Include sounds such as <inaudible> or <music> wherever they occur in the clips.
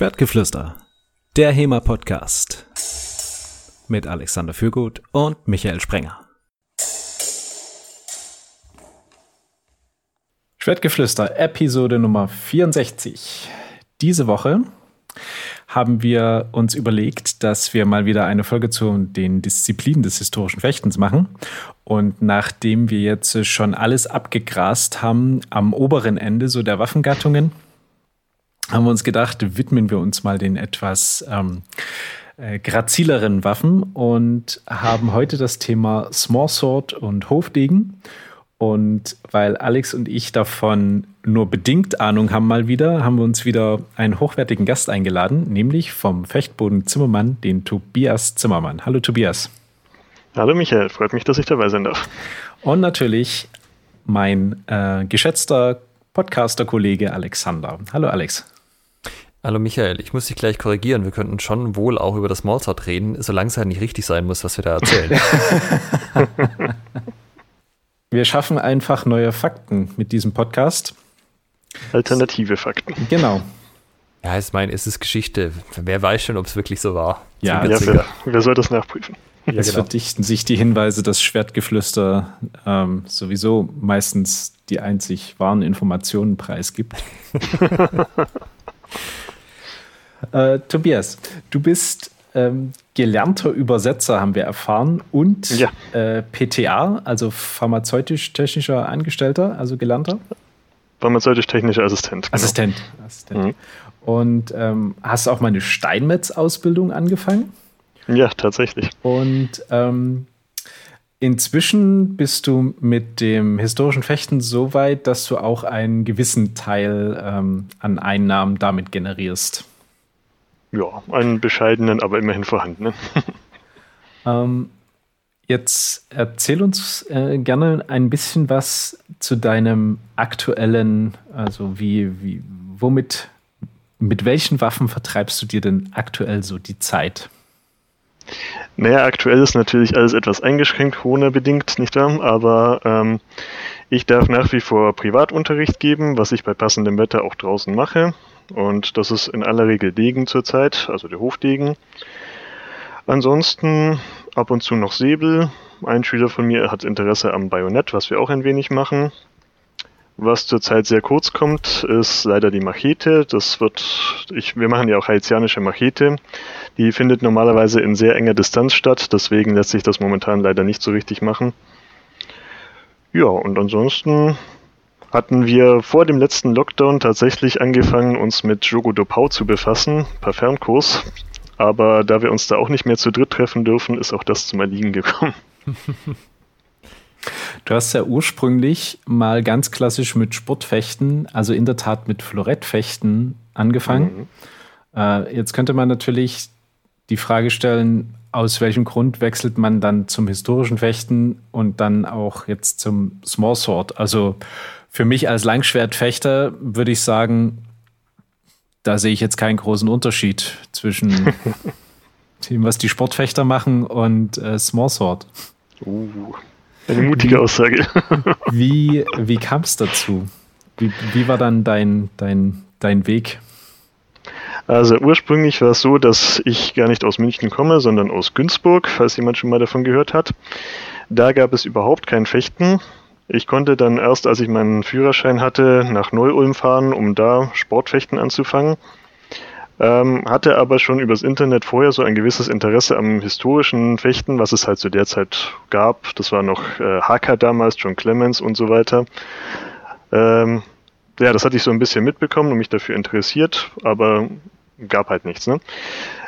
Schwertgeflüster, der HEMA-Podcast mit Alexander Fürgut und Michael Sprenger. Schwertgeflüster, Episode Nummer 64. Diese Woche haben wir uns überlegt, dass wir mal wieder eine Folge zu den Disziplinen des historischen Fechtens machen. Und nachdem wir jetzt schon alles abgegrast haben am oberen Ende so der Waffengattungen, haben wir uns gedacht, widmen wir uns mal den etwas ähm, äh, grazileren Waffen und haben heute das Thema Small Sword und Hofdegen. Und weil Alex und ich davon nur bedingt Ahnung haben mal wieder, haben wir uns wieder einen hochwertigen Gast eingeladen, nämlich vom Fechtboden Zimmermann, den Tobias Zimmermann. Hallo Tobias. Hallo Michael, freut mich, dass ich dabei sein darf. Und natürlich mein äh, geschätzter Podcaster-Kollege Alexander. Hallo Alex. Hallo Michael, ich muss dich gleich korrigieren. Wir könnten schon wohl auch über das Mozart reden, solange es halt nicht richtig sein muss, was wir da erzählen. <laughs> wir schaffen einfach neue Fakten mit diesem Podcast. Alternative Fakten. Genau. Ja, ich meine, es ist Geschichte. Wer weiß schon, ob es wirklich so war. Ja, ja wer, wer, soll das nachprüfen? Ja, es genau. verdichten sich die Hinweise, dass Schwertgeflüster ähm, sowieso meistens die einzig wahren Informationen preisgibt. <laughs> Äh, Tobias, du bist ähm, gelernter Übersetzer, haben wir erfahren, und ja. äh, PTA, also pharmazeutisch-technischer Angestellter, also gelernter? Pharmazeutisch-technischer Assistent. Genau. Assistent. Assistent. Mhm. Und ähm, hast auch mal eine Steinmetz-Ausbildung angefangen? Ja, tatsächlich. Und ähm, inzwischen bist du mit dem historischen Fechten so weit, dass du auch einen gewissen Teil ähm, an Einnahmen damit generierst. Ja, einen bescheidenen, aber immerhin vorhandenen. ähm, jetzt erzähl uns äh, gerne ein bisschen was zu deinem aktuellen, also wie, wie, womit, mit welchen Waffen vertreibst du dir denn aktuell so die Zeit? Naja, aktuell ist natürlich alles etwas eingeschränkt, Corona-bedingt, nicht wahr? Aber ähm, ich darf nach wie vor Privatunterricht geben, was ich bei passendem Wetter auch draußen mache. Und das ist in aller Regel Degen zurzeit, also der Hofdegen. Ansonsten ab und zu noch Säbel. Ein Schüler von mir hat Interesse am Bajonett, was wir auch ein wenig machen. Was zurzeit sehr kurz kommt, ist leider die Machete. Das wird, ich, wir machen ja auch haitianische Machete. Die findet normalerweise in sehr enger Distanz statt, deswegen lässt sich das momentan leider nicht so richtig machen. Ja, und ansonsten hatten wir vor dem letzten Lockdown tatsächlich angefangen, uns mit Jogo do Pau zu befassen, per Fernkurs. Aber da wir uns da auch nicht mehr zu dritt treffen dürfen, ist auch das zum Erliegen gekommen. <laughs> Du hast ja ursprünglich mal ganz klassisch mit Sportfechten, also in der Tat mit Florettfechten angefangen. Mhm. Äh, jetzt könnte man natürlich die Frage stellen, aus welchem Grund wechselt man dann zum historischen Fechten und dann auch jetzt zum Small Sword? Also für mich als Langschwertfechter würde ich sagen, da sehe ich jetzt keinen großen Unterschied zwischen <laughs> dem, was die Sportfechter machen und äh, Small Sword. Uh, eine mutige Aussage. <laughs> wie wie kam es dazu? Wie, wie war dann dein, dein, dein Weg? Also ursprünglich war es so, dass ich gar nicht aus München komme, sondern aus Günzburg, falls jemand schon mal davon gehört hat. Da gab es überhaupt kein Fechten. Ich konnte dann erst, als ich meinen Führerschein hatte, nach Neu-Ulm fahren, um da Sportfechten anzufangen. Ähm, hatte aber schon übers Internet vorher so ein gewisses Interesse am historischen Fechten, was es halt zu der Zeit gab. Das war noch äh, Haka damals, John Clemens und so weiter. Ähm, ja, das hatte ich so ein bisschen mitbekommen und mich dafür interessiert, aber gab halt nichts. Ne?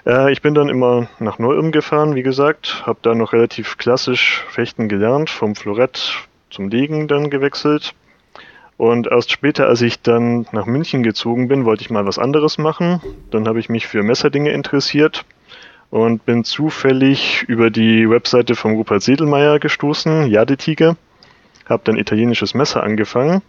Äh, ich bin dann immer nach Neu-Ulm gefahren, wie gesagt, habe da noch relativ klassisch Fechten gelernt, vom Florett zum Degen dann gewechselt. Und erst später, als ich dann nach München gezogen bin, wollte ich mal was anderes machen. Dann habe ich mich für Messerdinge interessiert und bin zufällig über die Webseite von Rupert Sedelmeier gestoßen, Jadetiger. Habe dann italienisches Messer angefangen.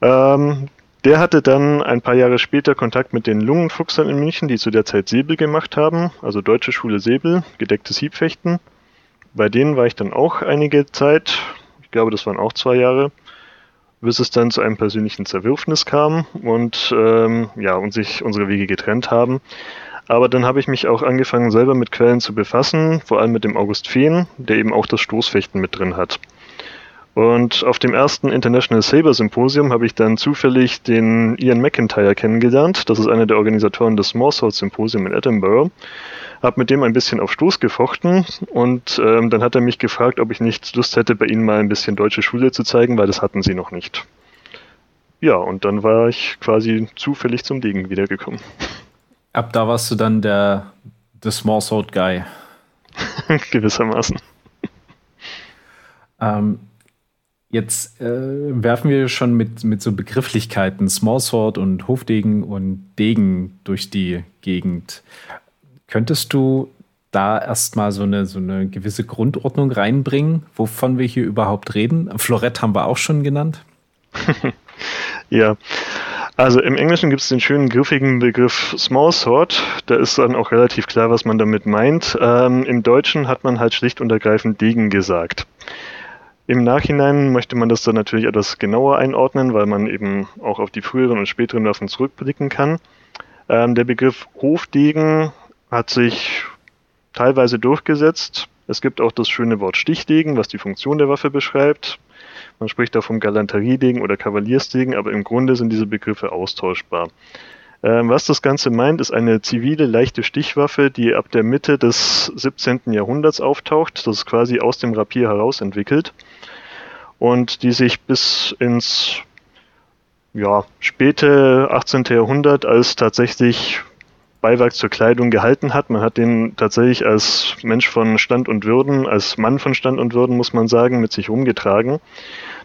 Ähm, der hatte dann ein paar Jahre später Kontakt mit den Lungenfuchsern in München, die zu der Zeit Säbel gemacht haben, also Deutsche Schule Säbel, gedecktes Hiebfechten. Bei denen war ich dann auch einige Zeit, ich glaube, das waren auch zwei Jahre. bis es dann zu einem persönlichen Zerwürfnis kam und ähm, ja, und sich unsere Wege getrennt haben. Aber dann habe ich mich auch angefangen, selber mit Quellen zu befassen, vor allem mit dem August Fehn, der eben auch das Stoßfechten mit drin hat. Und auf dem ersten International Saber Symposium habe ich dann zufällig den Ian McIntyre kennengelernt. Das ist einer der Organisatoren des Smallsword Symposium in Edinburgh. Hab mit dem ein bisschen auf Stoß gefochten und ähm, dann hat er mich gefragt, ob ich nicht Lust hätte, bei ihnen mal ein bisschen deutsche Schule zu zeigen, weil das hatten sie noch nicht. Ja, und dann war ich quasi zufällig zum Degen wiedergekommen. Ab da warst du dann der, der Small Sword Guy. <laughs> Gewissermaßen. Ähm, jetzt äh, werfen wir schon mit, mit so Begrifflichkeiten Small Sword und Hofdegen und Degen durch die Gegend. Könntest du da erstmal so eine, so eine gewisse Grundordnung reinbringen, wovon wir hier überhaupt reden? Florett haben wir auch schon genannt. <laughs> ja, also im Englischen gibt es den schönen griffigen Begriff Small Sword. Da ist dann auch relativ klar, was man damit meint. Ähm, Im Deutschen hat man halt schlicht und ergreifend Degen gesagt. Im Nachhinein möchte man das dann natürlich etwas genauer einordnen, weil man eben auch auf die früheren und späteren Waffen zurückblicken kann. Ähm, der Begriff Hofdegen hat sich teilweise durchgesetzt. Es gibt auch das schöne Wort Stichdegen, was die Funktion der Waffe beschreibt. Man spricht da vom Galanteriedegen oder Kavaliersdegen, aber im Grunde sind diese Begriffe austauschbar. Ähm, was das Ganze meint, ist eine zivile, leichte Stichwaffe, die ab der Mitte des 17. Jahrhunderts auftaucht. Das ist quasi aus dem Rapier heraus entwickelt und die sich bis ins ja, späte 18. Jahrhundert als tatsächlich Beiwerk zur Kleidung gehalten hat. Man hat den tatsächlich als Mensch von Stand und Würden, als Mann von Stand und Würden, muss man sagen, mit sich umgetragen.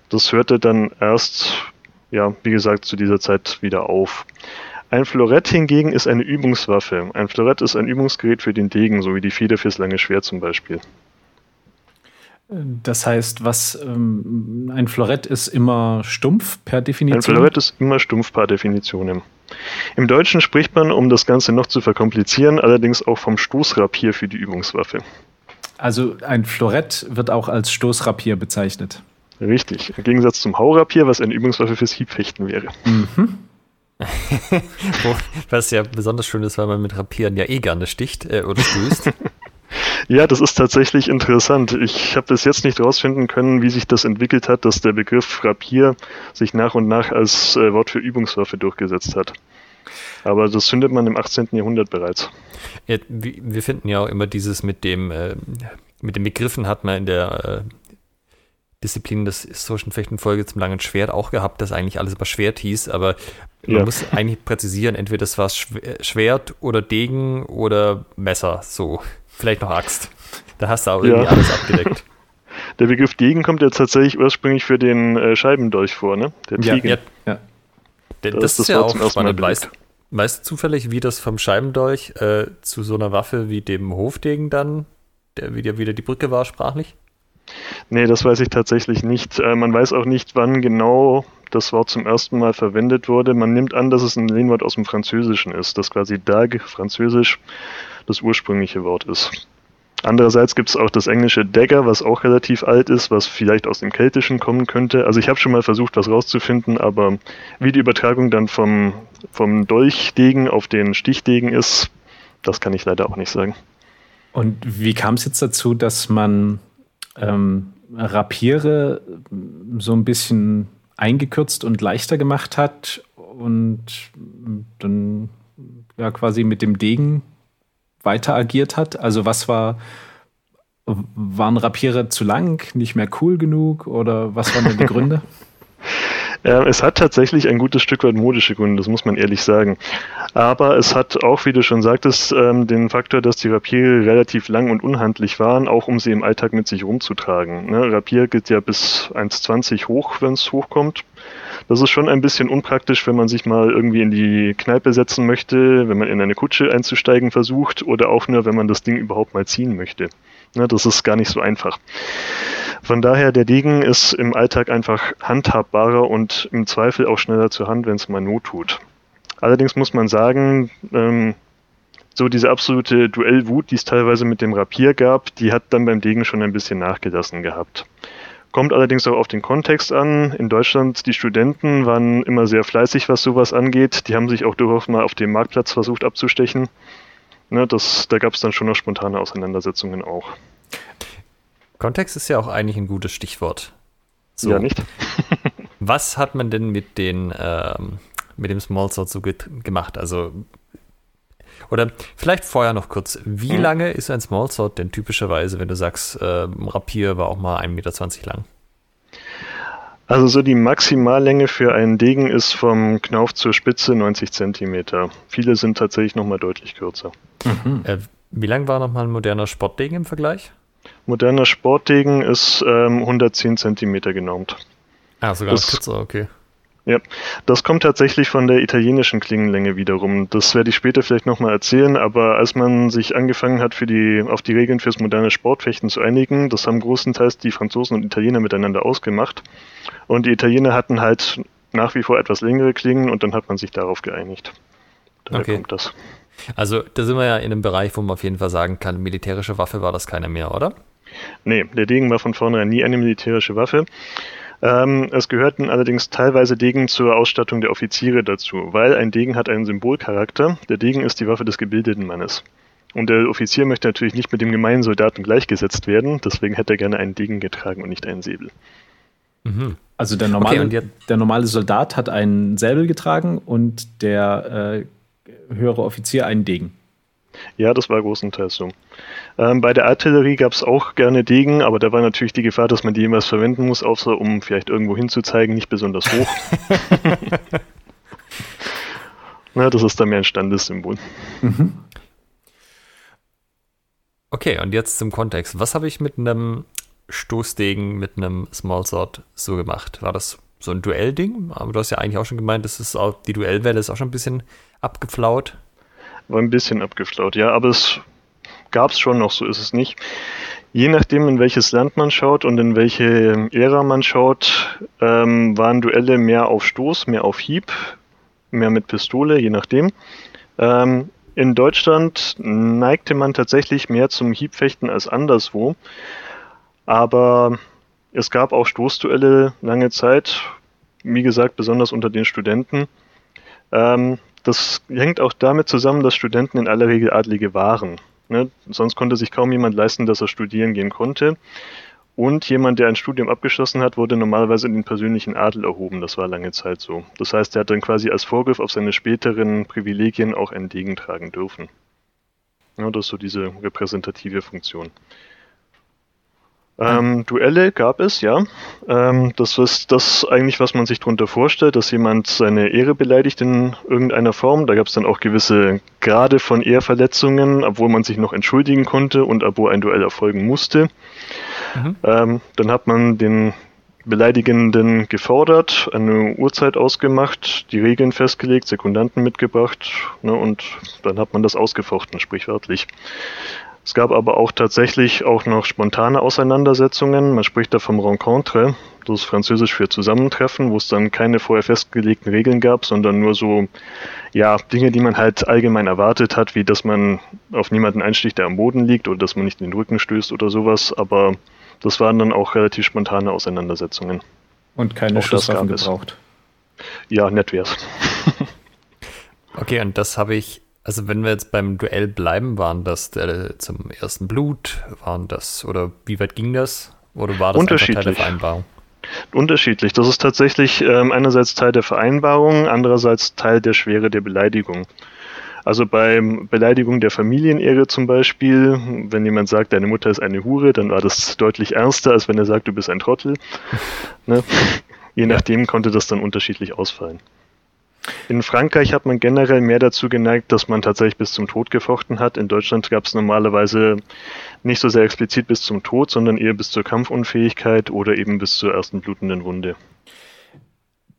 Das hörte dann erst, ja, wie gesagt, zu dieser Zeit wieder auf. Ein Florett hingegen ist eine Übungswaffe. Ein Florett ist ein Übungsgerät für den Degen, so wie die Feder fürs lange Schwert zum Beispiel. Das heißt, was ähm, ein Florett ist immer stumpf per Definition? Ein Florett ist immer stumpf per Definition. Im Deutschen spricht man, um das Ganze noch zu verkomplizieren, allerdings auch vom Stoßrapier für die Übungswaffe. Also ein Florett wird auch als Stoßrapier bezeichnet. Richtig, im Gegensatz zum Haurapier, was eine Übungswaffe fürs Hiebfechten wäre. Mhm. <laughs> was ja besonders schön ist, weil man mit Rapieren ja eh gerne sticht äh, oder stößt. <laughs> Ja, das ist tatsächlich interessant. Ich habe bis jetzt nicht herausfinden können, wie sich das entwickelt hat, dass der Begriff Rapier sich nach und nach als äh, Wort für Übungswaffe durchgesetzt hat. Aber das findet man im 18. Jahrhundert bereits. Ja, wir finden ja auch immer dieses mit dem, äh, mit den Begriffen hat man in der äh, Disziplin des historischen Fechtenfolge zum langen Schwert auch gehabt, dass eigentlich alles über Schwert hieß, aber man ja. muss eigentlich präzisieren, entweder das war Schwert oder Degen oder Messer, so. Vielleicht noch Axt. Da hast du auch irgendwie ja. alles abgedeckt. <laughs> Der Begriff Degen kommt ja tatsächlich ursprünglich für den äh, Scheibendolch vor, ne? Der Degen. Ja, ja. Das, das, ist, das ja auch spannend. Weißt, weißt du zufällig, wie das vom Scheibendolch äh, zu so einer Waffe wie dem Hofdegen dann, der wieder, wieder die Brücke war, sprachlich? Nee, das weiß ich tatsächlich nicht. Äh, man weiß auch nicht, wann genau das Wort zum ersten Mal verwendet wurde. Man nimmt an, dass es ein Lehnwort aus dem Französischen ist, dass quasi Dag, Französisch, das ursprüngliche Wort ist. Andererseits gibt es auch das englische Dagger, was auch relativ alt ist, was vielleicht aus dem Keltischen kommen könnte. Also ich habe schon mal versucht, was rauszufinden, aber wie die Übertragung dann vom, vom Dolchdegen auf den Stichdegen ist, das kann ich leider auch nicht sagen. Und wie kam es jetzt dazu, dass man ähm, Rapiere so ein bisschen eingekürzt und leichter gemacht hat und dann ja quasi mit dem Degen weiter agiert hat? Also was war, waren Rapiere zu lang, nicht mehr cool genug oder was waren denn die Gründe? <laughs> es hat tatsächlich ein gutes Stück weit modische Gründe, das muss man ehrlich sagen. Aber es hat auch, wie du schon sagtest, ähm, den Faktor, dass die Rapiere relativ lang und unhandlich waren, auch um sie im Alltag mit sich rumzutragen. Ne? Rapier geht ja bis 1,20 hoch, wenn es hochkommt. Das ist schon ein bisschen unpraktisch, wenn man sich mal irgendwie in die Kneipe setzen möchte, wenn man in eine Kutsche einzusteigen versucht oder auch nur, wenn man das Ding überhaupt mal ziehen möchte. Ne, das ist gar nicht so einfach. Von daher, der Degen ist im Alltag einfach handhabbarer und im Zweifel auch schneller zur Hand, wenn es mal Not tut. Allerdings muss man sagen, ähm, so diese absolute Duellwut, die es teilweise mit dem Rapier gab, die hat dann beim Degen schon ein bisschen nachgelassen gehabt. Kommt allerdings auch auf den Kontext an. In Deutschland, die Studenten waren immer sehr fleißig, was sowas angeht. Die haben sich auch durchaus mal auf dem Marktplatz versucht abzustechen. Ne, das, da gab es dann schon noch spontane Auseinandersetzungen auch. Kontext ist ja auch eigentlich ein gutes Stichwort. So. Ja, nicht? <laughs> was hat man denn mit, den, ähm, mit dem Smallsword so gemacht? Also oder vielleicht vorher noch kurz, wie mhm. lange ist ein Smallsword denn typischerweise, wenn du sagst, äh, Rapier war auch mal 1,20 Meter lang? Also so die Maximallänge für einen Degen ist vom Knauf zur Spitze 90 Zentimeter. Viele sind tatsächlich nochmal deutlich kürzer. Mhm. Äh, wie lang war nochmal ein moderner Sportdegen im Vergleich? Moderner Sportdegen ist ähm, 110 Zentimeter genormt. Ah, sogar das, kürzer, okay. Ja, das kommt tatsächlich von der italienischen Klingenlänge wiederum. Das werde ich später vielleicht nochmal erzählen, aber als man sich angefangen hat, für die, auf die Regeln fürs moderne Sportfechten zu einigen, das haben großenteils die Franzosen und Italiener miteinander ausgemacht. Und die Italiener hatten halt nach wie vor etwas längere Klingen und dann hat man sich darauf geeinigt. Daher okay. kommt das. Also da sind wir ja in einem Bereich, wo man auf jeden Fall sagen kann, militärische Waffe war das keine mehr, oder? Nee, der Degen war von vornherein nie eine militärische Waffe. Ähm, es gehörten allerdings teilweise Degen zur Ausstattung der Offiziere dazu, weil ein Degen hat einen Symbolcharakter. Der Degen ist die Waffe des gebildeten Mannes. Und der Offizier möchte natürlich nicht mit dem gemeinen Soldaten gleichgesetzt werden, deswegen hätte er gerne einen Degen getragen und nicht einen Säbel. Mhm. Also der normale, okay, der normale Soldat hat einen Säbel getragen und der äh, höhere Offizier einen Degen. Ja, das war großenteils so. Ähm, bei der Artillerie gab es auch gerne Degen, aber da war natürlich die Gefahr, dass man die jemals verwenden muss, außer um vielleicht irgendwo hinzuzeigen, nicht besonders hoch. <laughs> Na, das ist dann mehr ein Standessymbol. Mhm. Okay, und jetzt zum Kontext. Was habe ich mit einem Stoßdegen, mit einem Smallsword so gemacht? War das so ein Duellding? Aber du hast ja eigentlich auch schon gemeint, das ist auch, die Duellwelle ist auch schon ein bisschen abgeflaut. War ein bisschen abgeflaut, ja, aber es gab es schon noch, so ist es nicht. Je nachdem, in welches Land man schaut und in welche Ära man schaut, ähm, waren Duelle mehr auf Stoß, mehr auf Hieb, mehr mit Pistole, je nachdem. Ähm, in Deutschland neigte man tatsächlich mehr zum Hiebfechten als anderswo. Aber es gab auch Stoßduelle lange Zeit, wie gesagt, besonders unter den Studenten. Ähm, das hängt auch damit zusammen, dass Studenten in aller Regel Adlige waren. Ne? Sonst konnte sich kaum jemand leisten, dass er studieren gehen konnte. Und jemand, der ein Studium abgeschlossen hat, wurde normalerweise in den persönlichen Adel erhoben. Das war lange Zeit so. Das heißt, er hat dann quasi als Vorgriff auf seine späteren Privilegien auch entgegentragen dürfen. Ja, das ist so diese repräsentative Funktion. Ähm, Duelle gab es, ja. Ähm, das ist das eigentlich, was man sich darunter vorstellt, dass jemand seine Ehre beleidigt in irgendeiner Form. Da gab es dann auch gewisse Grade von Ehrverletzungen, obwohl man sich noch entschuldigen konnte und obwohl ein Duell erfolgen musste. Mhm. Ähm, dann hat man den Beleidigenden gefordert, eine Uhrzeit ausgemacht, die Regeln festgelegt, Sekundanten mitgebracht ne, und dann hat man das ausgefochten, sprichwörtlich. Es gab aber auch tatsächlich auch noch spontane Auseinandersetzungen. Man spricht da vom Rencontre, das ist französisch für Zusammentreffen, wo es dann keine vorher festgelegten Regeln gab, sondern nur so, ja, Dinge, die man halt allgemein erwartet hat, wie dass man auf niemanden einsticht, der am Boden liegt oder dass man nicht in den Rücken stößt oder sowas. Aber das waren dann auch relativ spontane Auseinandersetzungen. Und keine Schusswaffen gebraucht. Ja, nett wär's. <laughs> okay, und das habe ich also wenn wir jetzt beim Duell bleiben, waren das der, zum ersten Blut, waren das, oder wie weit ging das? Oder war das Unterschiedlich. Teil der Vereinbarung? Unterschiedlich. Das ist tatsächlich ähm, einerseits Teil der Vereinbarung, andererseits Teil der Schwere der Beleidigung. Also bei Beleidigung der Familienehre zum Beispiel, wenn jemand sagt, deine Mutter ist eine Hure, dann war das deutlich ernster, als wenn er sagt, du bist ein Trottel. ne? <laughs> Je nachdem konnte das dann unterschiedlich ausfallen. In Frankreich hat man generell mehr dazu geneigt, dass man tatsächlich bis zum Tod gefochten hat. In Deutschland gab es normalerweise nicht so sehr explizit bis zum Tod, sondern eher bis zur Kampfunfähigkeit oder eben bis zur ersten blutenden Wunde.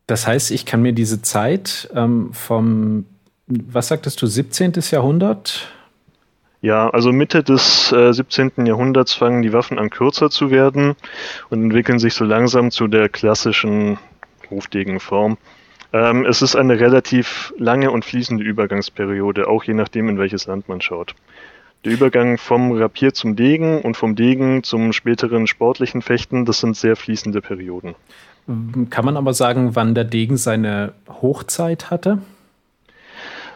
Das heißt, ich kann mir diese Zeit ähm, vom, was sagtest du, 17. Jahrhundert? Ja, also Mitte des äh, 17. Jahrhunderts fangen die Waffen an kürzer zu werden und entwickeln sich so langsam zu der klassischen Hofdegenform. Ähm, es ist eine relativ lange und fließende Übergangsperiode, auch je nachdem, in welches Land man schaut. Der Übergang vom Rapier zum Degen und vom Degen zum späteren sportlichen Fechten, das sind sehr fließende Perioden. Kann man aber sagen, wann der Degen seine Hochzeit hatte?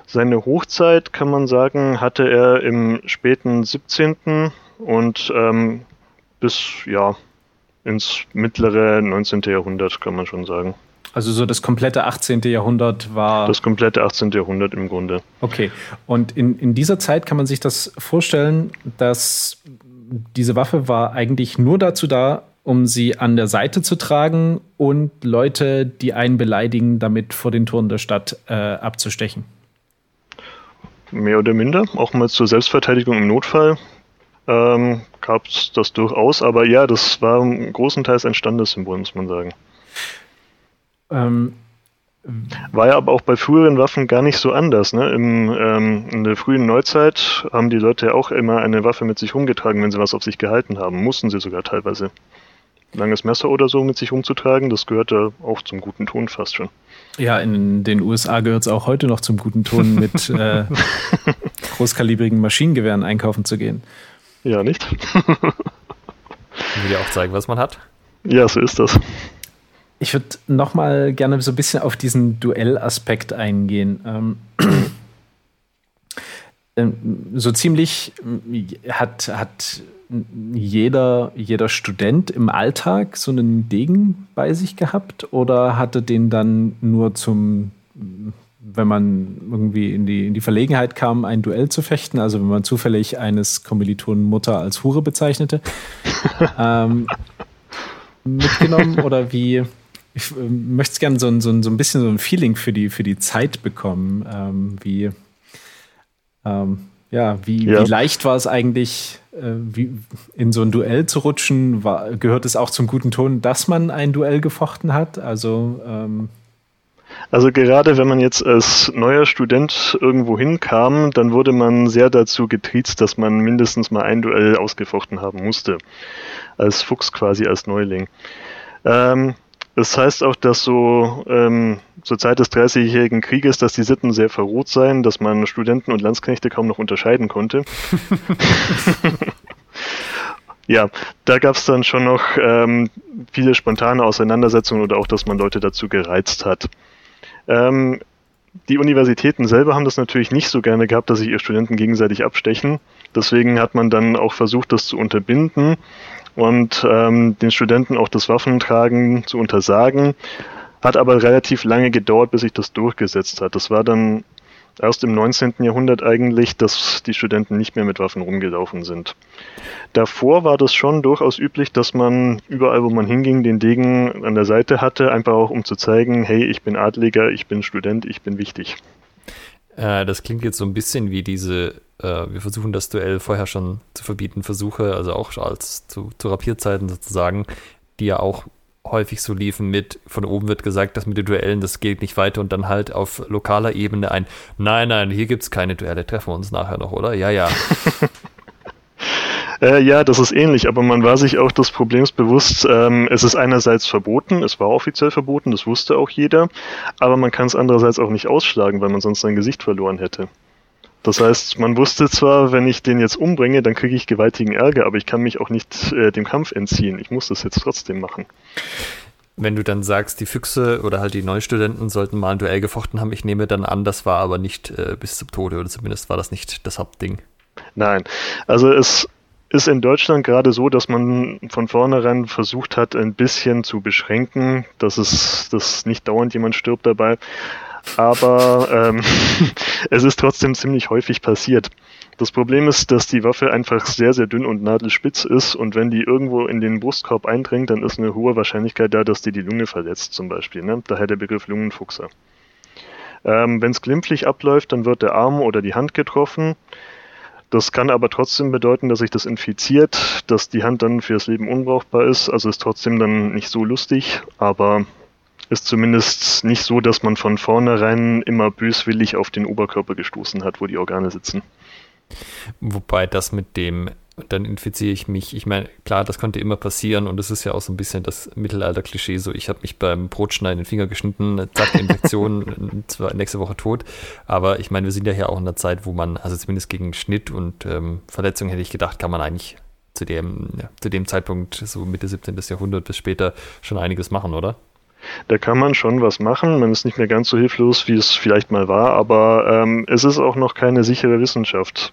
Seine Hochzeit, kann man sagen, hatte er im späten 17. und ähm, bis ja ins mittlere 19. Jahrhundert, kann man schon sagen. Also so das komplette 18. Jahrhundert war. Das komplette 18. Jahrhundert im Grunde. Okay. Und in, in dieser Zeit kann man sich das vorstellen, dass diese Waffe war eigentlich nur dazu da, um sie an der Seite zu tragen und Leute, die einen beleidigen, damit vor den Toren der Stadt äh, abzustechen. Mehr oder minder, auch mal zur Selbstverteidigung im Notfall ähm, gab es das durchaus, aber ja, das war großenteils ein Standessymbol, muss man sagen. Ähm, war ja aber auch bei früheren Waffen gar nicht so anders. Ne? Im, ähm, in der frühen Neuzeit haben die Leute ja auch immer eine Waffe mit sich rumgetragen, wenn sie was auf sich gehalten haben. Mussten sie sogar teilweise. Langes Messer oder so mit sich rumzutragen, das gehört ja auch zum guten Ton fast schon. Ja, in den USA gehört es auch heute noch zum guten Ton, mit <laughs> äh, großkalibrigen Maschinengewehren einkaufen zu gehen. Ja, nicht? Will dir auch zeigen, was man hat? Ja, so ist das. Ich würde noch mal gerne so ein bisschen auf diesen Duellaspekt eingehen. Ähm, <clears throat> ähm, so ziemlich äh, hat, hat jeder, jeder Student im Alltag so einen Degen bei sich gehabt oder hatte den dann nur zum, wenn man irgendwie in die, in die Verlegenheit kam, ein Duell zu fechten, also wenn man zufällig eines Kommilitonen Mutter als Hure bezeichnete, <laughs> ähm, mitgenommen oder wie? Ich äh, möchte gerne so, so, so ein bisschen so ein Feeling für die, für die Zeit bekommen, ähm, wie ähm, ja, wie, ja. wie leicht war es eigentlich, äh, wie, in so ein Duell zu rutschen? War, gehört es auch zum guten Ton, dass man ein Duell gefochten hat? Also, ähm also gerade wenn man jetzt als neuer Student irgendwo hinkam, dann wurde man sehr dazu getriezt, dass man mindestens mal ein Duell ausgefochten haben musste. Als Fuchs quasi, als Neuling. Ähm, das heißt auch, dass so ähm, zur Zeit des Dreißigjährigen Krieges, dass die Sitten sehr verroht seien, dass man Studenten und Landsknechte kaum noch unterscheiden konnte. <laughs> ja, da gab es dann schon noch ähm, viele spontane Auseinandersetzungen oder auch, dass man Leute dazu gereizt hat. Ähm, die Universitäten selber haben das natürlich nicht so gerne gehabt, dass sich ihre Studenten gegenseitig abstechen. Deswegen hat man dann auch versucht, das zu unterbinden und ähm, den Studenten auch das Waffentragen zu untersagen. Hat aber relativ lange gedauert, bis sich das durchgesetzt hat. Das war dann erst im 19. Jahrhundert eigentlich, dass die Studenten nicht mehr mit Waffen rumgelaufen sind. Davor war das schon durchaus üblich, dass man überall, wo man hinging, den Degen an der Seite hatte, einfach auch um zu zeigen, hey, ich bin Adliger, ich bin Student, ich bin wichtig. Äh, das klingt jetzt so ein bisschen wie diese äh, wir versuchen das Duell vorher schon zu verbieten, Versuche, also auch als zu, zu Rapierzeiten sozusagen, die ja auch häufig so liefen mit, von oben wird gesagt, dass mit den Duellen, das geht nicht weiter und dann halt auf lokaler Ebene ein, nein, nein, hier gibt es keine Duelle, treffen wir uns nachher noch, oder? Ja, ja. <laughs> Äh, ja, das ist ähnlich, aber man war sich auch des Problems bewusst, ähm, es ist einerseits verboten, es war offiziell verboten, das wusste auch jeder, aber man kann es andererseits auch nicht ausschlagen, weil man sonst sein Gesicht verloren hätte. Das heißt, man wusste zwar, wenn ich den jetzt umbringe, dann kriege ich gewaltigen Ärger, aber ich kann mich auch nicht äh, dem Kampf entziehen. Ich muss das jetzt trotzdem machen. Wenn du dann sagst, die Füchse oder halt die Neustudenten sollten mal ein Duell gefochten haben, ich nehme dann an, das war aber nicht äh, bis zum Tode oder zumindest war das nicht das Hauptding. Nein, also es ist in Deutschland gerade so, dass man von vornherein versucht hat, ein bisschen zu beschränken, dass es dass nicht dauernd jemand stirbt dabei aber <laughs> ähm, <laughs> es ist trotzdem ziemlich häufig passiert. Das Problem ist, dass die Waffe einfach sehr, sehr dünn und nadelspitz ist und wenn die irgendwo in den Brustkorb eindringt, dann ist eine hohe Wahrscheinlichkeit da, dass die die Lunge verletzt zum Beispiel. Ne? Daher der Begriff Lungenfuchser. Ähm, wenn es glimpflich abläuft, dann wird der Arm oder die Hand getroffen. Das kann aber trotzdem bedeuten, dass sich das infiziert, dass die Hand dann fürs Leben unbrauchbar ist. Also ist trotzdem dann nicht so lustig, aber ist zumindest nicht so, dass man von vornherein immer böswillig auf den Oberkörper gestoßen hat, wo die Organe sitzen. Wobei das mit dem dann infiziere ich mich. Ich meine, klar, das konnte immer passieren und das ist ja auch so ein bisschen das Mittelalter-Klischee. So, ich habe mich beim Brotschneiden den Finger geschnitten, zack, Infektion, <laughs> zwar nächste Woche tot. Aber ich meine, wir sind ja hier auch in einer Zeit, wo man, also zumindest gegen Schnitt und ähm, Verletzungen hätte ich gedacht, kann man eigentlich zu dem, ja, zu dem Zeitpunkt, so Mitte 17. Jahrhundert bis später, schon einiges machen, oder? Da kann man schon was machen. Man ist nicht mehr ganz so hilflos, wie es vielleicht mal war, aber ähm, es ist auch noch keine sichere Wissenschaft.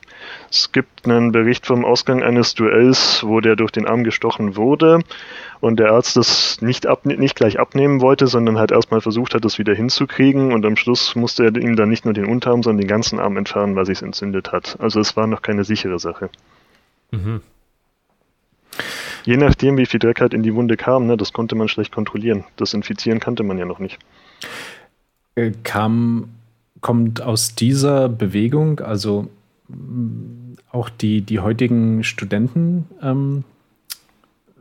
Es gibt einen Bericht vom Ausgang eines Duells, wo der durch den Arm gestochen wurde und der Arzt das nicht, nicht gleich abnehmen wollte, sondern halt erstmal versucht hat, das wieder hinzukriegen und am Schluss musste er ihm dann nicht nur den Unterarm, sondern den ganzen Arm entfernen, weil sich entzündet hat. Also es war noch keine sichere Sache. Mhm. Je nachdem, wie viel Dreck halt in die Wunde kam, ne, das konnte man schlecht kontrollieren. Das Infizieren kannte man ja noch nicht. Äh, kam, kommt aus dieser Bewegung, also auch die, die heutigen Studenten ähm,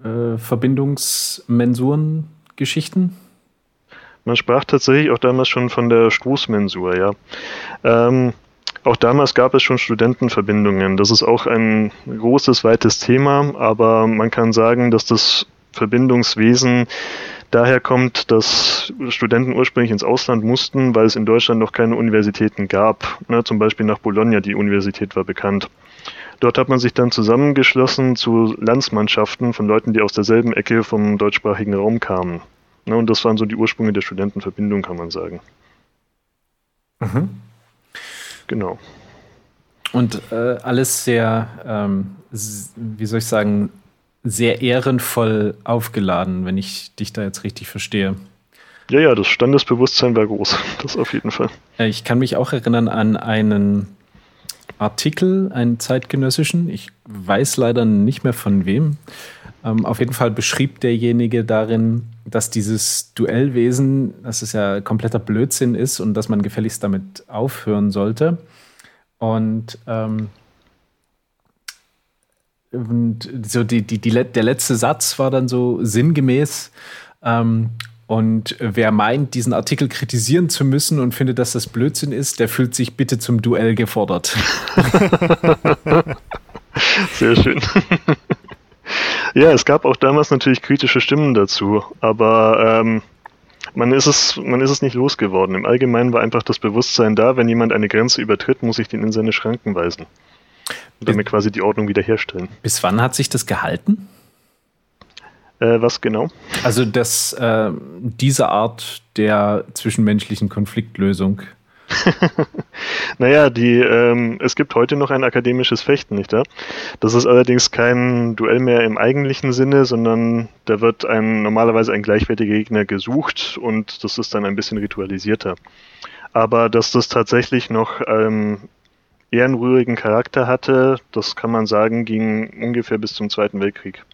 äh, Verbindungsmensuren-Geschichten? Man sprach tatsächlich auch damals schon von der Stoßmensur, ja. Ähm, auch damals gab es schon Studentenverbindungen. Das ist auch ein großes, weites Thema, aber man kann sagen, dass das Verbindungswesen daher kommt, dass Studenten ursprünglich ins Ausland mussten, weil es in Deutschland noch keine Universitäten gab. Ne, zum Beispiel nach Bologna, die Universität war bekannt. Dort hat man sich dann zusammengeschlossen zu Landsmannschaften von Leuten, die aus derselben Ecke vom deutschsprachigen Raum kamen. Ne, und das waren so die Ursprünge der Studentenverbindung, kann man sagen. Mhm. Genau. Und äh, alles sehr, ähm, wie soll ich sagen, sehr ehrenvoll aufgeladen, wenn ich dich da jetzt richtig verstehe. Ja, ja, das Standesbewusstsein war groß, <laughs> das auf jeden Fall. Äh, ich kann mich auch erinnern an einen Artikel, einen zeitgenössischen, ich weiß leider nicht mehr von wem. Ähm, auf jeden Fall beschrieb derjenige darin, dass dieses Duellwesen, dass es ja kompletter Blödsinn ist und dass man gefälligst damit aufhören sollte. Und, ähm, und so die, die, die, der letzte Satz war dann so sinngemäß, ähm, und wer meint, diesen Artikel kritisieren zu müssen und findet, dass das Blödsinn ist, der fühlt sich bitte zum Duell gefordert. <laughs> Sehr schön. <laughs> Ja, es gab auch damals natürlich kritische Stimmen dazu, aber ähm, man, ist es, man ist es nicht losgeworden. Im Allgemeinen war einfach das Bewusstsein da, wenn jemand eine Grenze übertritt, muss ich den in seine Schranken weisen. Und damit quasi die Ordnung wiederherstellen. Bis wann hat sich das gehalten? Äh, was genau? Also dass äh, diese Art der zwischenmenschlichen Konfliktlösung <laughs> naja, die, ähm, es gibt heute noch ein akademisches Fechten, nicht wahr? Das ist allerdings kein Duell mehr im eigentlichen Sinne, sondern da wird ein, normalerweise ein gleichwertiger Gegner gesucht und das ist dann ein bisschen ritualisierter. Aber dass das tatsächlich noch ähm, ehrenrührigen Charakter hatte, das kann man sagen, ging ungefähr bis zum Zweiten Weltkrieg.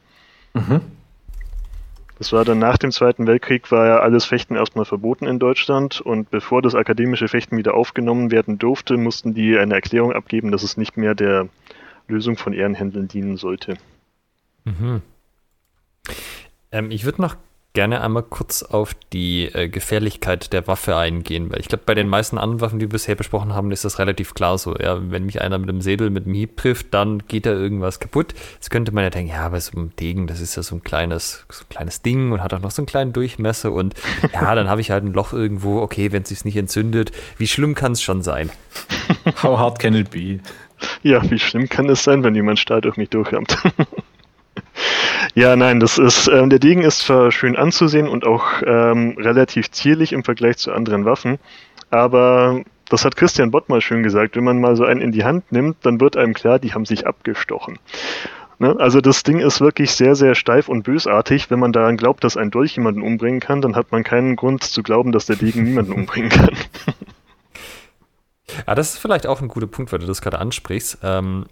Mhm. Das war dann nach dem Zweiten Weltkrieg, war ja alles Fechten erstmal verboten in Deutschland und bevor das akademische Fechten wieder aufgenommen werden durfte, mussten die eine Erklärung abgeben, dass es nicht mehr der Lösung von Ehrenhändeln dienen sollte. Mhm. Ähm, ich würde noch gerne einmal kurz auf die äh, Gefährlichkeit der Waffe eingehen, weil ich glaube, bei den meisten anderen Waffen, die wir bisher besprochen haben, ist das relativ klar so. Ja, wenn mich einer mit dem Säbel, mit dem Hieb trifft, dann geht da irgendwas kaputt. Jetzt könnte man ja denken, ja, aber so ein Degen, das ist ja so ein kleines, so ein kleines Ding und hat auch noch so einen kleinen Durchmesser und <laughs> ja, dann habe ich halt ein Loch irgendwo. Okay, wenn es sich nicht entzündet, wie schlimm kann es schon sein? How hard can it be? Ja, wie schlimm kann es sein, wenn jemand Stahl durch mich durchrammt? <laughs> Ja, nein, das ist, ähm, der Degen ist zwar schön anzusehen und auch ähm, relativ zierlich im Vergleich zu anderen Waffen, aber das hat Christian Bott mal schön gesagt, wenn man mal so einen in die Hand nimmt, dann wird einem klar, die haben sich abgestochen. Ne? Also das Ding ist wirklich sehr, sehr steif und bösartig. Wenn man daran glaubt, dass ein Dolch jemanden umbringen kann, dann hat man keinen Grund zu glauben, dass der Degen niemanden umbringen kann. <laughs> Ja, das ist vielleicht auch ein guter Punkt, weil du das gerade ansprichst. Ähm,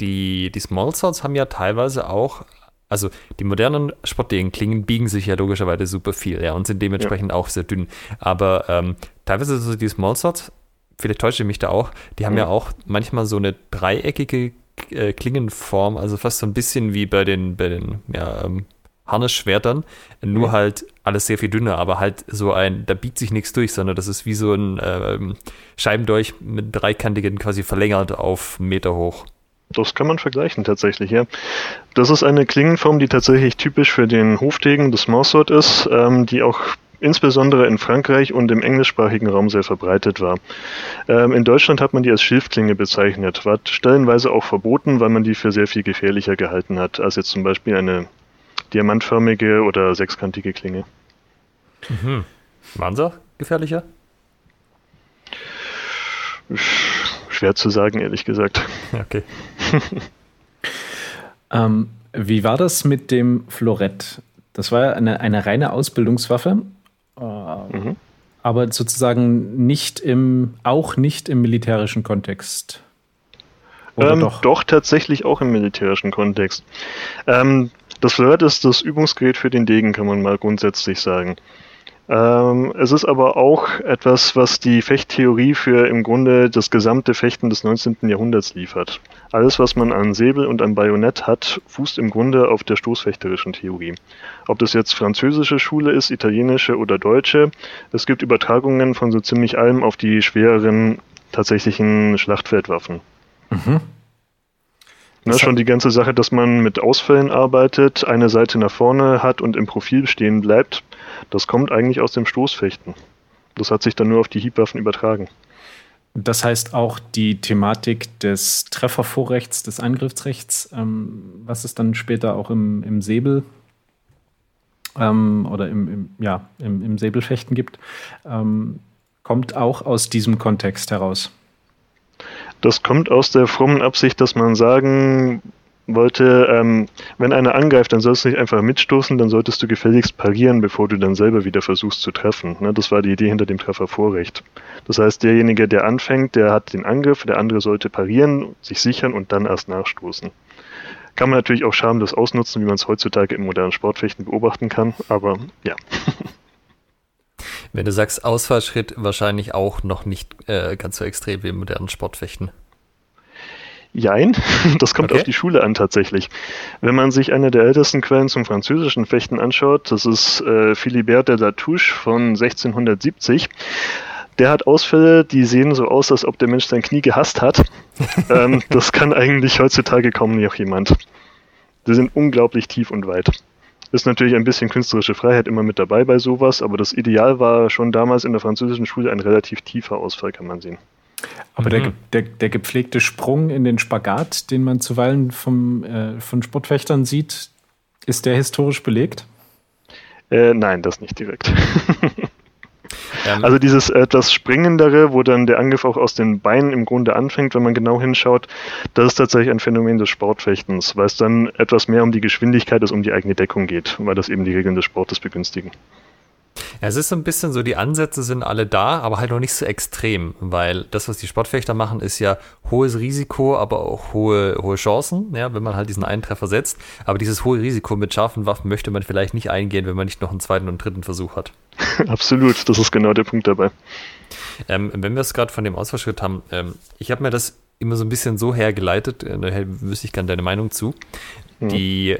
die, die Small Swords haben ja teilweise auch also die modernen Sportdegen-Klingen biegen sich ja logischerweise super viel, ja, und sind dementsprechend ja. auch sehr dünn. Aber ähm, teilweise so die Small Swords, vielleicht täusche ich mich da auch, die haben ja, ja auch manchmal so eine dreieckige äh, Klingenform, also fast so ein bisschen wie bei den, bei den ja, ähm, Harnischschwertern, nur ja. halt alles sehr viel dünner, aber halt so ein, da biegt sich nichts durch, sondern das ist wie so ein äh, Scheibendolch mit dreikantigen quasi verlängert auf Meter hoch. Das kann man vergleichen tatsächlich, ja. Das ist eine Klingenform, die tatsächlich typisch für den Hofdegen des Morsword ist, ähm, die auch insbesondere in Frankreich und im englischsprachigen Raum sehr verbreitet war. Ähm, in Deutschland hat man die als Schilfklinge bezeichnet, war stellenweise auch verboten, weil man die für sehr viel gefährlicher gehalten hat, als jetzt zum Beispiel eine diamantförmige oder sechskantige Klinge. Mhm. Waren sie gefährlicher? Schwer zu sagen, ehrlich gesagt. <laughs> Okay. ähm, wie war das mit dem Florett? Das war eine, eine reine Ausbildungswaffe, äh, mhm. aber sozusagen nicht im, auch nicht im militärischen Kontext. Ähm, doch? doch? tatsächlich auch im militärischen Kontext. Ähm, das Florett ist das Übungsgerät für den Degen, kann man mal grundsätzlich sagen. Ähm, es ist aber auch etwas, was die Fechttheorie für im Grunde das gesamte Fechten des 19. Jahrhunderts liefert. Alles, was man an Säbel und an Bajonett hat, fußt im Grunde auf der stoßfechterischen Theorie. Ob das jetzt französische Schule ist, italienische oder deutsche, es gibt Übertragungen von so ziemlich allem auf die schwereren tatsächlichen Schlachtfeldwaffen. Mhm. Ne, schon die ganze Sache, dass man mit Ausfällen arbeitet, eine Seite nach vorne hat und im Profil stehen bleibt, das kommt eigentlich aus dem Stoßfechten. Das hat sich dann nur auf die Hiebwaffen übertragen. Das heißt auch die Thematik des Treffervorrechts, des Angriffsrechts, ähm, was es dann später auch im, im Säbel ähm, oder im, im, ja, im, im Säbelfechten gibt, ähm, kommt auch aus diesem Kontext heraus. Das kommt aus der frommen Absicht, dass man sagen wollte, ähm, wenn einer angreift, dann sollst du nicht einfach mitstoßen, dann solltest du gefälligst parieren, bevor du dann selber wieder versuchst zu treffen. Ne? Das war die Idee hinter dem Treffervorrecht. Das heißt, derjenige, der anfängt, der hat den Angriff, der andere sollte parieren, sich sichern und dann erst nachstoßen. Kann man natürlich auch schamlos ausnutzen, wie man es heutzutage im modernen Sportfechten beobachten kann, aber ja. <laughs> Wenn du sagst Ausfallschritt, wahrscheinlich auch noch nicht äh, ganz so extrem wie im modernen Sportfechten. Jein, <laughs> das kommt okay. auf die Schule an tatsächlich. Wenn man sich eine der ältesten Quellen zum französischen Fechten anschaut, das ist äh, Philibert de Latouche von 1670, der hat Ausfälle, die sehen so aus, als ob der Mensch sein Knie gehasst hat. <laughs> ähm, das kann eigentlich heutzutage kaum noch jemand. Die sind unglaublich tief und weit. Ist natürlich ein bisschen künstlerische Freiheit immer mit dabei bei sowas, aber das Ideal war schon damals in der französischen Schule ein relativ tiefer Ausfall, kann man sehen. Aber mhm. der, der, der, gepflegte Sprung in den Spagat, den man zuweilen vom, äh, von Sportfechtern sieht, ist der historisch belegt? Äh, nein, das nicht direkt. <laughs> ähm. Also dieses etwas Springendere, wo dann der Angriff auch aus den Beinen im Grunde anfängt, wenn man genau hinschaut, das ist tatsächlich ein Phänomen des Sportfechtens, weil es dann etwas mehr um die Geschwindigkeit als um die eigene Deckung geht, weil das eben die Regeln des Sportes begünstigen. Ja, es ist so ein bisschen so, die Ansätze sind alle da, aber halt noch nicht so extrem, weil das, was die Sportfechter machen, ist ja hohes Risiko, aber auch hohe, hohe Chancen, ja, wenn man halt diesen einen Treffer setzt. Aber dieses hohe Risiko mit scharfen Waffen möchte man vielleicht nicht eingehen, wenn man nicht noch einen zweiten und dritten Versuch hat. <laughs> Absolut, das ist genau der Punkt dabei. Ähm, wenn wir es gerade von dem Ausfallschritt haben, ähm, ich habe mir das immer so ein bisschen so hergeleitet, äh, da wüsste ich gerne deine Meinung zu, hm. die,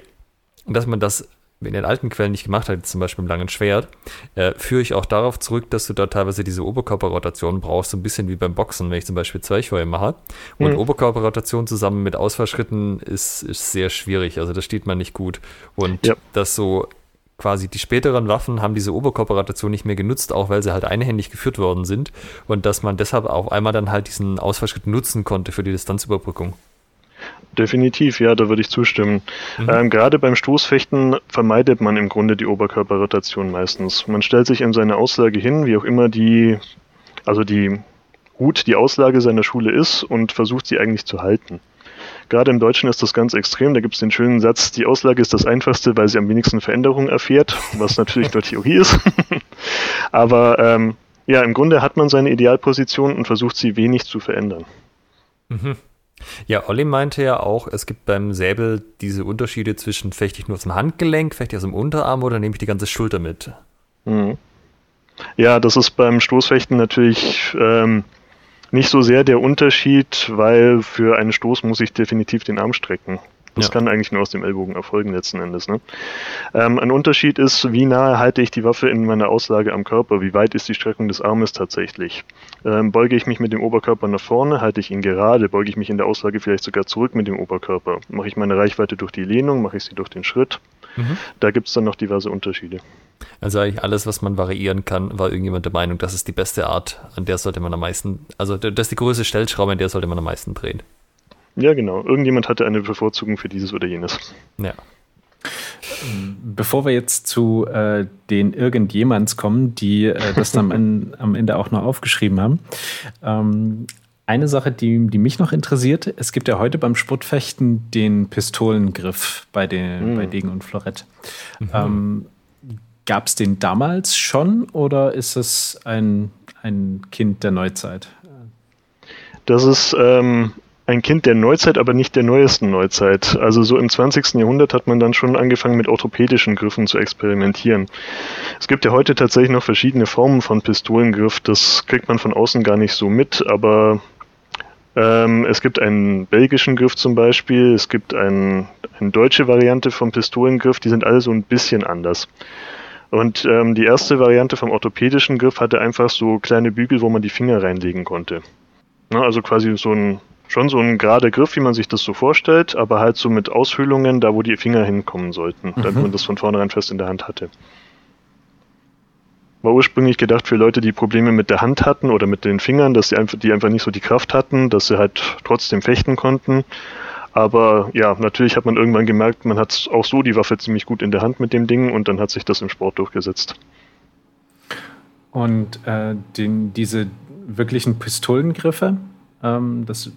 dass man das in den alten Quellen nicht gemacht hat, zum Beispiel im langen Schwert, äh, führe ich auch darauf zurück, dass du da teilweise diese Oberkörperrotation brauchst, so ein bisschen wie beim Boxen, wenn ich zum Beispiel Zweichfeuer mache. Und mhm. Oberkörperrotation zusammen mit Ausfallschritten ist, ist sehr schwierig, also das steht man nicht gut. Und ja. das so quasi die späteren Waffen haben diese Oberkörperrotation nicht mehr genutzt, auch weil sie halt einhändig geführt worden sind und dass man deshalb auf einmal dann halt diesen Ausfallschritt nutzen konnte für die Distanzüberbrückung. Definitiv, ja, da würde ich zustimmen. Mhm. Ähm, gerade beim Stoßfechten vermeidet man im Grunde die Oberkörperrotation meistens. Man stellt sich in seine Auslage hin, wie auch immer die, also die gut die Auslage seiner Schule ist und versucht sie eigentlich zu halten. Gerade im Deutschen ist das ganz extrem. Da gibt es den schönen Satz, die Auslage ist das Einfachste, weil sie am wenigsten Veränderungen erfährt, was natürlich <laughs> nur Theorie ist. <laughs> Aber ähm, ja, im Grunde hat man seine Idealposition und versucht sie wenig zu verändern. Mhm. Ja, Olli meinte ja auch, es gibt beim Säbel diese Unterschiede zwischen fechte ich nur aus dem Handgelenk, fechte ich aus dem Unterarm oder nehme ich die ganze Schulter mit. Mhm. Ja, das ist beim Stoßfechten natürlich ähm, nicht so sehr der Unterschied, weil für einen Stoß muss ich definitiv den Arm strecken. Das ja. kann eigentlich nur aus dem Ellbogen erfolgen letzten Endes. Ne? Ähm, ein Unterschied ist, wie nahe halte ich die Waffe in meiner Auslage am Körper? Wie weit ist die Streckung des Armes tatsächlich? Ähm, beuge ich mich mit dem Oberkörper nach vorne, halte ich ihn gerade, beuge ich mich in der Auslage vielleicht sogar zurück mit dem Oberkörper? Mache ich meine Reichweite durch die Lehnung, mache ich sie durch den Schritt? Mhm. Da gibt es dann noch diverse Unterschiede. Also eigentlich alles, was man variieren kann, war irgendjemand der Meinung, das ist die beste Art, an der sollte man am meisten, also das ist die größte Stellschraube, an der sollte man am meisten drehen. Ja, genau. Irgendjemand hatte eine Bevorzugung für dieses oder jenes. Ja. Bevor wir jetzt zu äh, den Irgendjemands kommen, die äh, das dann am, <laughs> am, Ende auch noch aufgeschrieben haben, ähm, eine Sache, die, die mich noch interessiert, es gibt ja heute beim Sportfechten den Pistolengriff bei, den, mhm. bei Degen und Florett. Mhm. Ähm, Gab es den damals schon oder ist es ein, ein Kind der Neuzeit? Das ist ähm, ein Kind der Neuzeit, aber nicht der neuesten Neuzeit. Also so im 20. Jahrhundert hat man dann schon angefangen mit orthopädischen Griffen zu experimentieren. Es gibt ja heute tatsächlich noch verschiedene Formen von Pistolengriff. Das kriegt man von außen gar nicht so mit, aber ähm, es gibt einen belgischen Griff zum Beispiel, es gibt ein, eine deutsche Variante vom Pistolengriff, die sind alle so ein bisschen anders. Und ähm, die erste Variante vom orthopädischen Griff hatte einfach so kleine Bügel, wo man die Finger reinlegen konnte. Na, also quasi so ein schon so ein gerader Griff, wie man sich das so vorstellt, aber halt so mit Aushöhlungen, da wo die Finger hinkommen sollten, mhm. damit man das von vornherein fest in der Hand hatte. War ursprünglich gedacht für Leute, die Probleme mit der Hand hatten oder mit den Fingern, dass sie einfach, die einfach nicht so die Kraft hatten, dass sie halt trotzdem fechten konnten. Aber ja, natürlich hat man irgendwann gemerkt, man hat auch so die Waffe ziemlich gut in der Hand mit dem Ding und dann hat sich das im Sport durchgesetzt. Und äh, den, diese wirklichen Pistolengriffe, ähm, das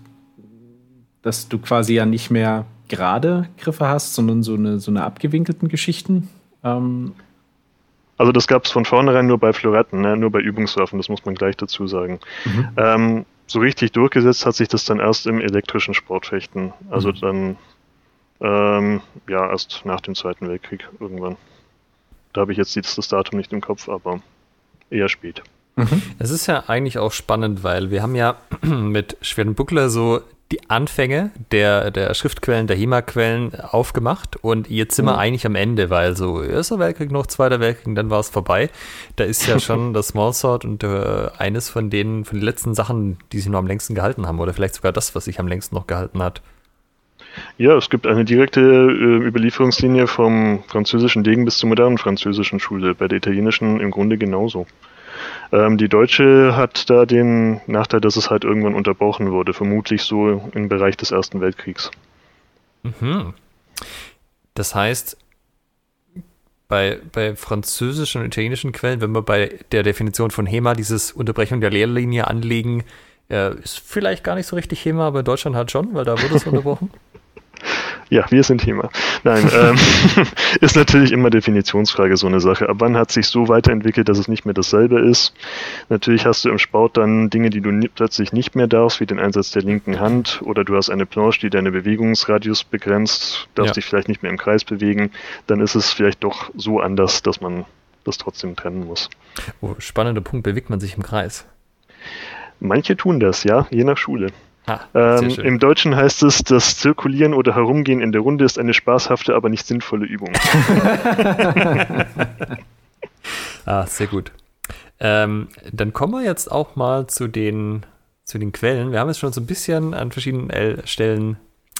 dass du quasi ja nicht mehr gerade Griffe hast, sondern so eine, so eine abgewinkelten Geschichten. Ähm also das gab es von vornherein nur bei Floretten, ne? nur bei Übungswaffen, das muss man gleich dazu sagen. Mhm. Ähm, so richtig durchgesetzt hat sich das dann erst im elektrischen Sportfechten. Also mhm. dann ähm, ja erst nach dem Zweiten Weltkrieg irgendwann. Da habe ich jetzt das Datum nicht im Kopf, aber eher spät. Mhm. Es ist ja eigentlich auch spannend, weil wir haben ja <clears throat> mit Schweren Buckler so die Anfänge der, der Schriftquellen, der HEMA-Quellen aufgemacht und jetzt sind wir mhm. eigentlich am Ende, weil so Erster Weltkrieg noch, Zweiter Weltkrieg, dann war es vorbei. Da ist ja <laughs> schon das Smallsword und äh, eines von den, von den letzten Sachen, die sich noch am längsten gehalten haben oder vielleicht sogar das, was sich am längsten noch gehalten hat. Ja, es gibt eine direkte äh, Überlieferungslinie vom französischen Degen bis zur modernen französischen Schule, bei der italienischen im Grunde genauso. Ähm, die Deutsche hat da den Nachteil, dass es halt irgendwann unterbrochen wurde, vermutlich so im Bereich des Ersten Weltkriegs. Mhm. Das heißt, bei, bei französischen und italienischen Quellen, wenn wir bei der Definition von HEMA dieses Unterbrechung der Lehrlinie anlegen, äh, ist vielleicht gar nicht so richtig HEMA, aber in Deutschland hat schon, weil da wurde es <laughs> unterbrochen. Ja, wir sind Thema. Nein, ähm, <laughs> <laughs> ist natürlich immer Definitionsfrage so eine Sache. Ab wann hat sich so weiterentwickelt, dass es nicht mehr dasselbe ist? Natürlich hast du im Sport dann Dinge, die du plötzlich nicht mehr darfst, wie den Einsatz der linken Hand oder du hast eine Planche, die deine Bewegungsradius begrenzt, darfst ja. dich vielleicht nicht mehr im Kreis bewegen. Dann ist es vielleicht doch so anders, dass man das trotzdem trennen muss. Oh, spannender Punkt, bewegt man sich im Kreis? Manche tun das, ja, je nach Schule. Ah, ähm, Im Deutschen heißt es, das Zirkulieren oder Herumgehen in der Runde ist eine spaßhafte, aber nicht sinnvolle Übung. <laughs> ah, sehr gut. Ähm, dann kommen wir jetzt auch mal zu den, zu den Quellen. Wir haben jetzt schon so ein bisschen an verschiedenen Stellen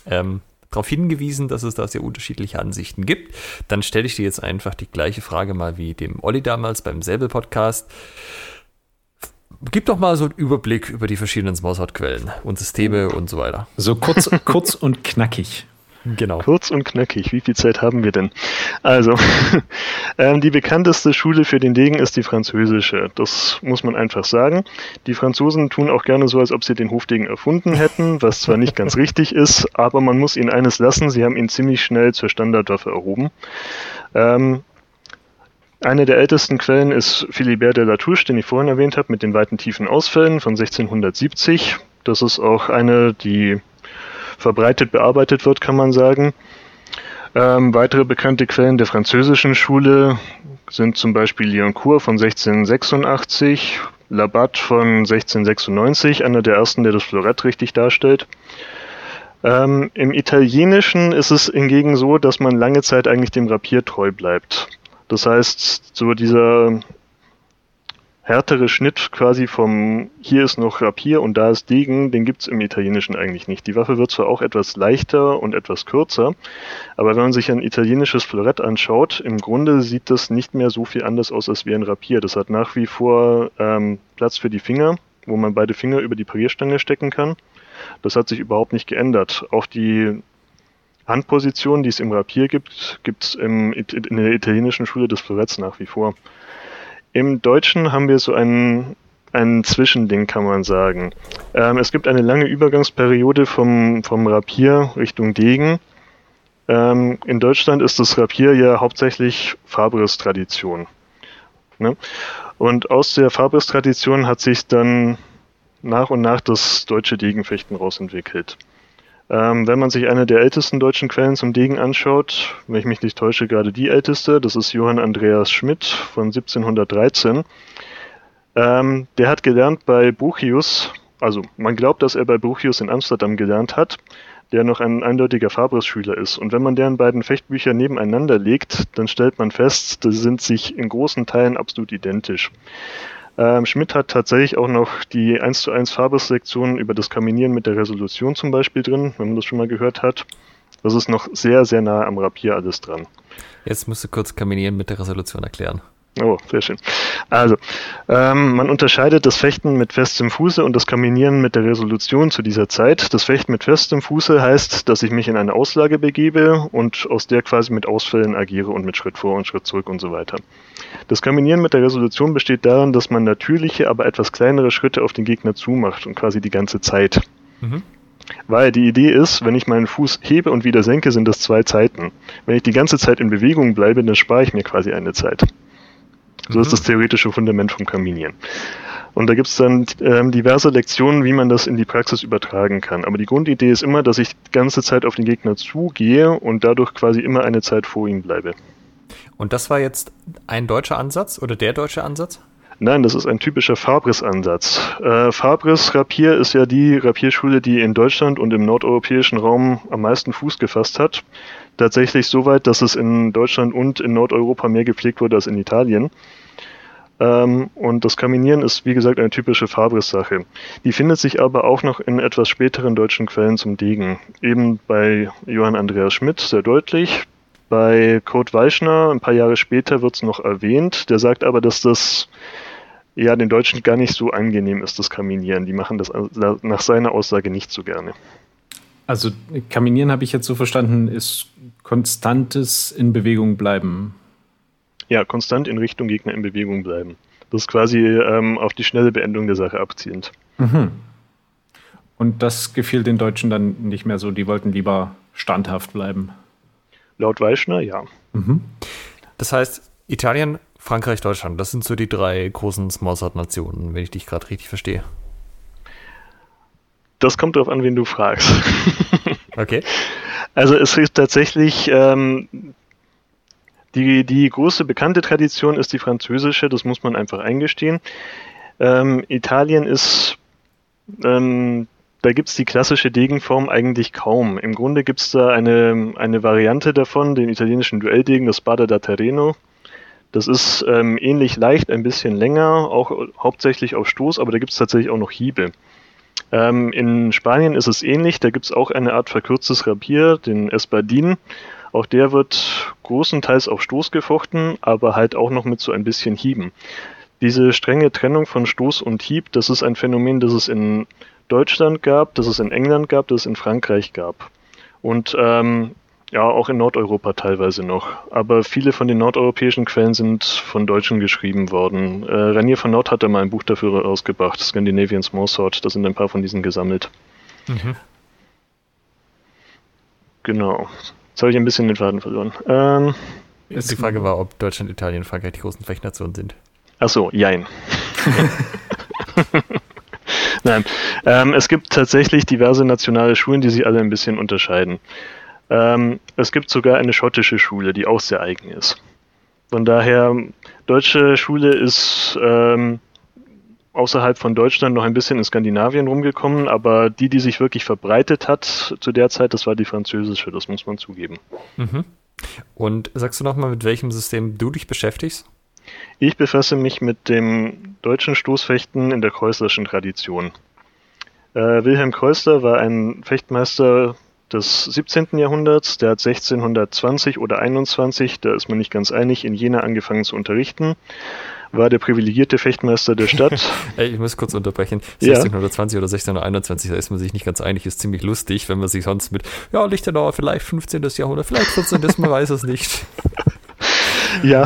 ähm, darauf hingewiesen, dass es da sehr unterschiedliche Ansichten gibt. Dann stelle ich dir jetzt einfach die gleiche Frage mal wie dem Olli damals beim Säbel-Podcast gib doch mal so einen Überblick über die verschiedenen Smallsort-Quellen und Systeme und so weiter. So kurz, <laughs> kurz und knackig. Genau. Kurz und knackig. Wie viel Zeit haben wir denn? Also, <laughs> ähm, die bekannteste Schule für den Degen ist die französische. Das muss man einfach sagen. Die Franzosen tun auch gerne so, als ob sie den Hofdegen erfunden hätten, was zwar nicht ganz richtig ist, aber man muss ihnen eines lassen. Sie haben ihn ziemlich schnell zur Standardwaffe erhoben. Ähm, eine der ältesten Quellen ist Philibert de Latouche, den ich vorhin erwähnt habe, mit den weiten tiefen Ausfällen von 1670. Das ist auch eine, die verbreitet bearbeitet wird, kann man sagen. Ähm, weitere bekannte Quellen der französischen Schule sind zum Beispiel Lioncourt von 1686, Labat von 1696, einer der ersten, der das Florett richtig darstellt. Ähm, Im Italienischen ist es hingegen so, dass man lange Zeit eigentlich dem Rapier treu bleibt. Das heißt, so dieser härtere Schnitt quasi vom hier ist noch Rapier und da ist Degen, den gibt's im Italienischen eigentlich nicht. Die Waffe wird zwar auch etwas leichter und etwas kürzer, aber wenn man sich ein italienisches Florett anschaut, im Grunde sieht das nicht mehr so viel anders aus als wie ein Rapier. Das hat nach wie vor ähm, Platz für die Finger, wo man beide Finger über die Parierstange stecken kann. Das hat sich überhaupt nicht geändert. Auch die Handposition, die es im Rapier gibt, gibt es in der italienischen Schule des Floretts nach wie vor. Im Deutschen haben wir so ein, ein Zwischending, kann man sagen. Ähm, es gibt eine lange Übergangsperiode vom, vom Rapier Richtung Degen. Ähm, in Deutschland ist das Rapier ja hauptsächlich Fabris-Tradition. Ne? Und aus der Fabris-Tradition hat sich dann nach und nach das deutsche Degenfechten rausentwickelt. Ähm, wenn man sich eine der ältesten deutschen Quellen zum Degen anschaut, wenn ich mich nicht täusche, gerade die älteste, das ist Johann Andreas Schmidt von 1713. Ähm, der hat gelernt bei Bruchius, also man glaubt, dass er bei Bruchius in Amsterdam gelernt hat, der noch ein eindeutiger Fabris-Schüler ist. Und wenn man deren beiden Fechtbücher nebeneinander legt, dann stellt man fest, die sind sich in großen Teilen absolut identisch. Ähm, Schmidt hat tatsächlich auch noch die 1 zu 1 Farbes-Lektion über das Kaminieren mit der Resolution zum Beispiel drin, wenn man das schon mal gehört hat. Das ist noch sehr, sehr nah am Rapier alles dran. Jetzt musst du kurz Kaminieren mit der Resolution erklären. Oh, sehr schön. Also, ähm, man unterscheidet das Fechten mit festem Fuße und das Kaminieren mit der Resolution zu dieser Zeit. Das Fechten mit festem Fuße heißt, dass ich mich in eine Auslage begebe und aus der quasi mit Ausfällen agiere und mit Schritt vor und Schritt zurück und so weiter. Das Kaminieren mit der Resolution besteht darin, dass man natürliche, aber etwas kleinere Schritte auf den Gegner zumacht und quasi die ganze Zeit. Mhm. Weil die Idee ist, wenn ich meinen Fuß hebe und wieder senke, sind das zwei Zeiten. Wenn ich die ganze Zeit in Bewegung bleibe, dann spare ich mir quasi eine Zeit. So mhm. ist das theoretische Fundament vom Kaminieren. Und da gibt es dann ähm, diverse Lektionen, wie man das in die Praxis übertragen kann. Aber die Grundidee ist immer, dass ich die ganze Zeit auf den Gegner zugehe und dadurch quasi immer eine Zeit vor ihm bleibe. Und das war jetzt ein deutscher Ansatz oder der deutsche Ansatz? Nein, das ist ein typischer Fabris-Ansatz. Äh, Fabris Rapier ist ja die Rapierschule, die in Deutschland und im nordeuropäischen Raum am meisten Fuß gefasst hat. Tatsächlich so weit, dass es in Deutschland und in Nordeuropa mehr gepflegt wurde als in Italien. Ähm, und das Kaminieren ist, wie gesagt, eine typische Fabris-Sache. Die findet sich aber auch noch in etwas späteren deutschen Quellen zum Degen. Eben bei Johann Andreas Schmidt sehr deutlich. Bei Kurt Weichner, ein paar Jahre später, wird es noch erwähnt. Der sagt aber, dass das ja den Deutschen gar nicht so angenehm ist, das Kaminieren. Die machen das nach seiner Aussage nicht so gerne. Also Kaminieren habe ich jetzt so verstanden, ist konstantes in Bewegung bleiben. Ja, konstant in Richtung Gegner in Bewegung bleiben. Das ist quasi ähm, auf die schnelle Beendung der Sache abzielend. Mhm. Und das gefiel den Deutschen dann nicht mehr so. Die wollten lieber standhaft bleiben. Laut Weischner, ja. Mhm. Das heißt, Italien Frankreich, Deutschland, das sind so die drei großen Smallsword-Nationen, wenn ich dich gerade richtig verstehe. Das kommt darauf an, wen du fragst. okay. <laughs> Also es ist tatsächlich ähm, die, die große bekannte Tradition ist die französische, das muss man einfach eingestehen. Ähm, Italien ist, ähm, da gibt es die klassische Degenform eigentlich kaum. Im Grunde gibt es da eine, eine Variante davon, den italienischen Duelldegen, das Spada da Terreno. Das ist ähm, ähnlich leicht, ein bisschen länger, auch hauptsächlich auf Stoß, aber da gibt es tatsächlich auch noch Hiebe. Ähm, in Spanien ist es ähnlich, da gibt es auch eine Art verkürztes Rapier, den Espadin. Auch der wird großenteils auf Stoß gefochten, aber halt auch noch mit so ein bisschen Hieben. Diese strenge Trennung von Stoß und Hieb, das ist ein Phänomen, das es in Deutschland gab, das es in England gab, das es in Frankreich gab. Und ähm, ja, auch in Nordeuropa teilweise noch. Aber viele von den nordeuropäischen Quellen sind von Deutschen geschrieben worden. Äh, Renier von Nord hat da mal ein Buch dafür rausgebracht, Scandinavian Smallsword. Da sind ein paar von diesen gesammelt. Mhm. Genau. Jetzt habe ich ein bisschen den Faden verloren. Ähm, die Frage war, ob Deutschland, Italien, Frankreich die großen Fechtnationen sind. Ach so, jein. <laughs> Nein, ähm, es gibt tatsächlich diverse nationale Schulen, die sich alle ein bisschen unterscheiden. Ähm, es gibt sogar eine schottische Schule, die auch sehr eigen ist. Von daher, deutsche Schule ist ähm, außerhalb von Deutschland noch ein bisschen in Skandinavien rumgekommen, aber die, die sich wirklich verbreitet hat zu der Zeit, das war die französische, das muss man zugeben. Mhm. Und sagst du nochmal, mit welchem System du dich beschäftigst? Ich befasse mich mit dem deutschen Stoßfechten in der Kreuzlerschen Tradition. Äh, Wilhelm Kreuzler war ein Fechtmeister des 17. Jahrhunderts, der hat 1620 oder 21, da ist man nicht ganz einig, in Jena angefangen zu unterrichten war der privilegierte Fechtmeister der Stadt. <laughs> ich muss kurz unterbrechen. 1620 ja. oder 1621, da ist man sich nicht ganz einig, ist ziemlich lustig, wenn man sich sonst mit, ja, Lichtenauer, vielleicht 15. Jahrhundert, vielleicht 14. man weiß es nicht. <laughs> Ja,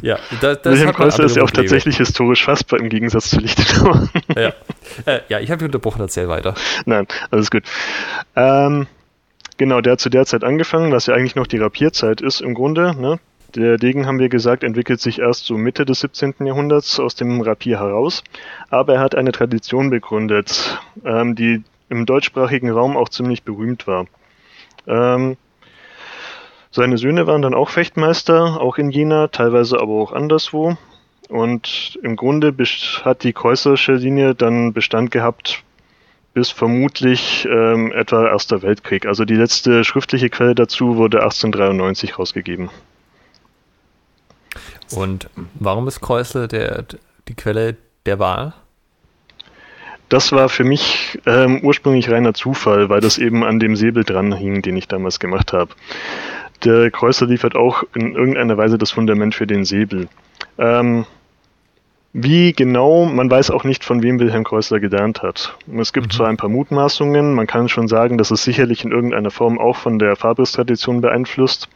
ja da, das Wilhelm Kreuzer ist ja auch tatsächlich historisch fassbar im Gegensatz zu Lichtenauer. ja. Äh, ja, ich habe mich unterbrochen, erzähl weiter. Nein, alles gut. Ähm, genau, der hat zu der Zeit angefangen, was ja eigentlich noch die Rapierzeit ist im Grunde. Ne? Der Degen, haben wir gesagt, entwickelt sich erst so Mitte des 17. Jahrhunderts aus dem Rapier heraus, aber er hat eine Tradition begründet, ähm, die im deutschsprachigen Raum auch ziemlich berühmt war. Ähm, seine Söhne waren dann auch Fechtmeister, auch in Jena, teilweise aber auch anderswo. Und im Grunde hat die Kreuzlerische Linie dann Bestand gehabt bis vermutlich ähm, etwa Erster Weltkrieg. Also die letzte schriftliche Quelle dazu wurde 1893 rausgegeben. Und warum ist Kreuzle der, die Quelle der Wahl? Das war für mich ähm, ursprünglich reiner Zufall, weil das eben an dem Säbel dran hing, den ich damals gemacht habe. Der Kreuzer liefert auch in irgendeiner Weise das Fundament für den Säbel. Ähm, wie genau, man weiß auch nicht, von wem Wilhelm Kreuzler gelernt hat. Es gibt mhm. zwar ein paar Mutmaßungen, man kann schon sagen, dass es sicherlich in irgendeiner Form auch von der Fabris-Tradition beeinflusst,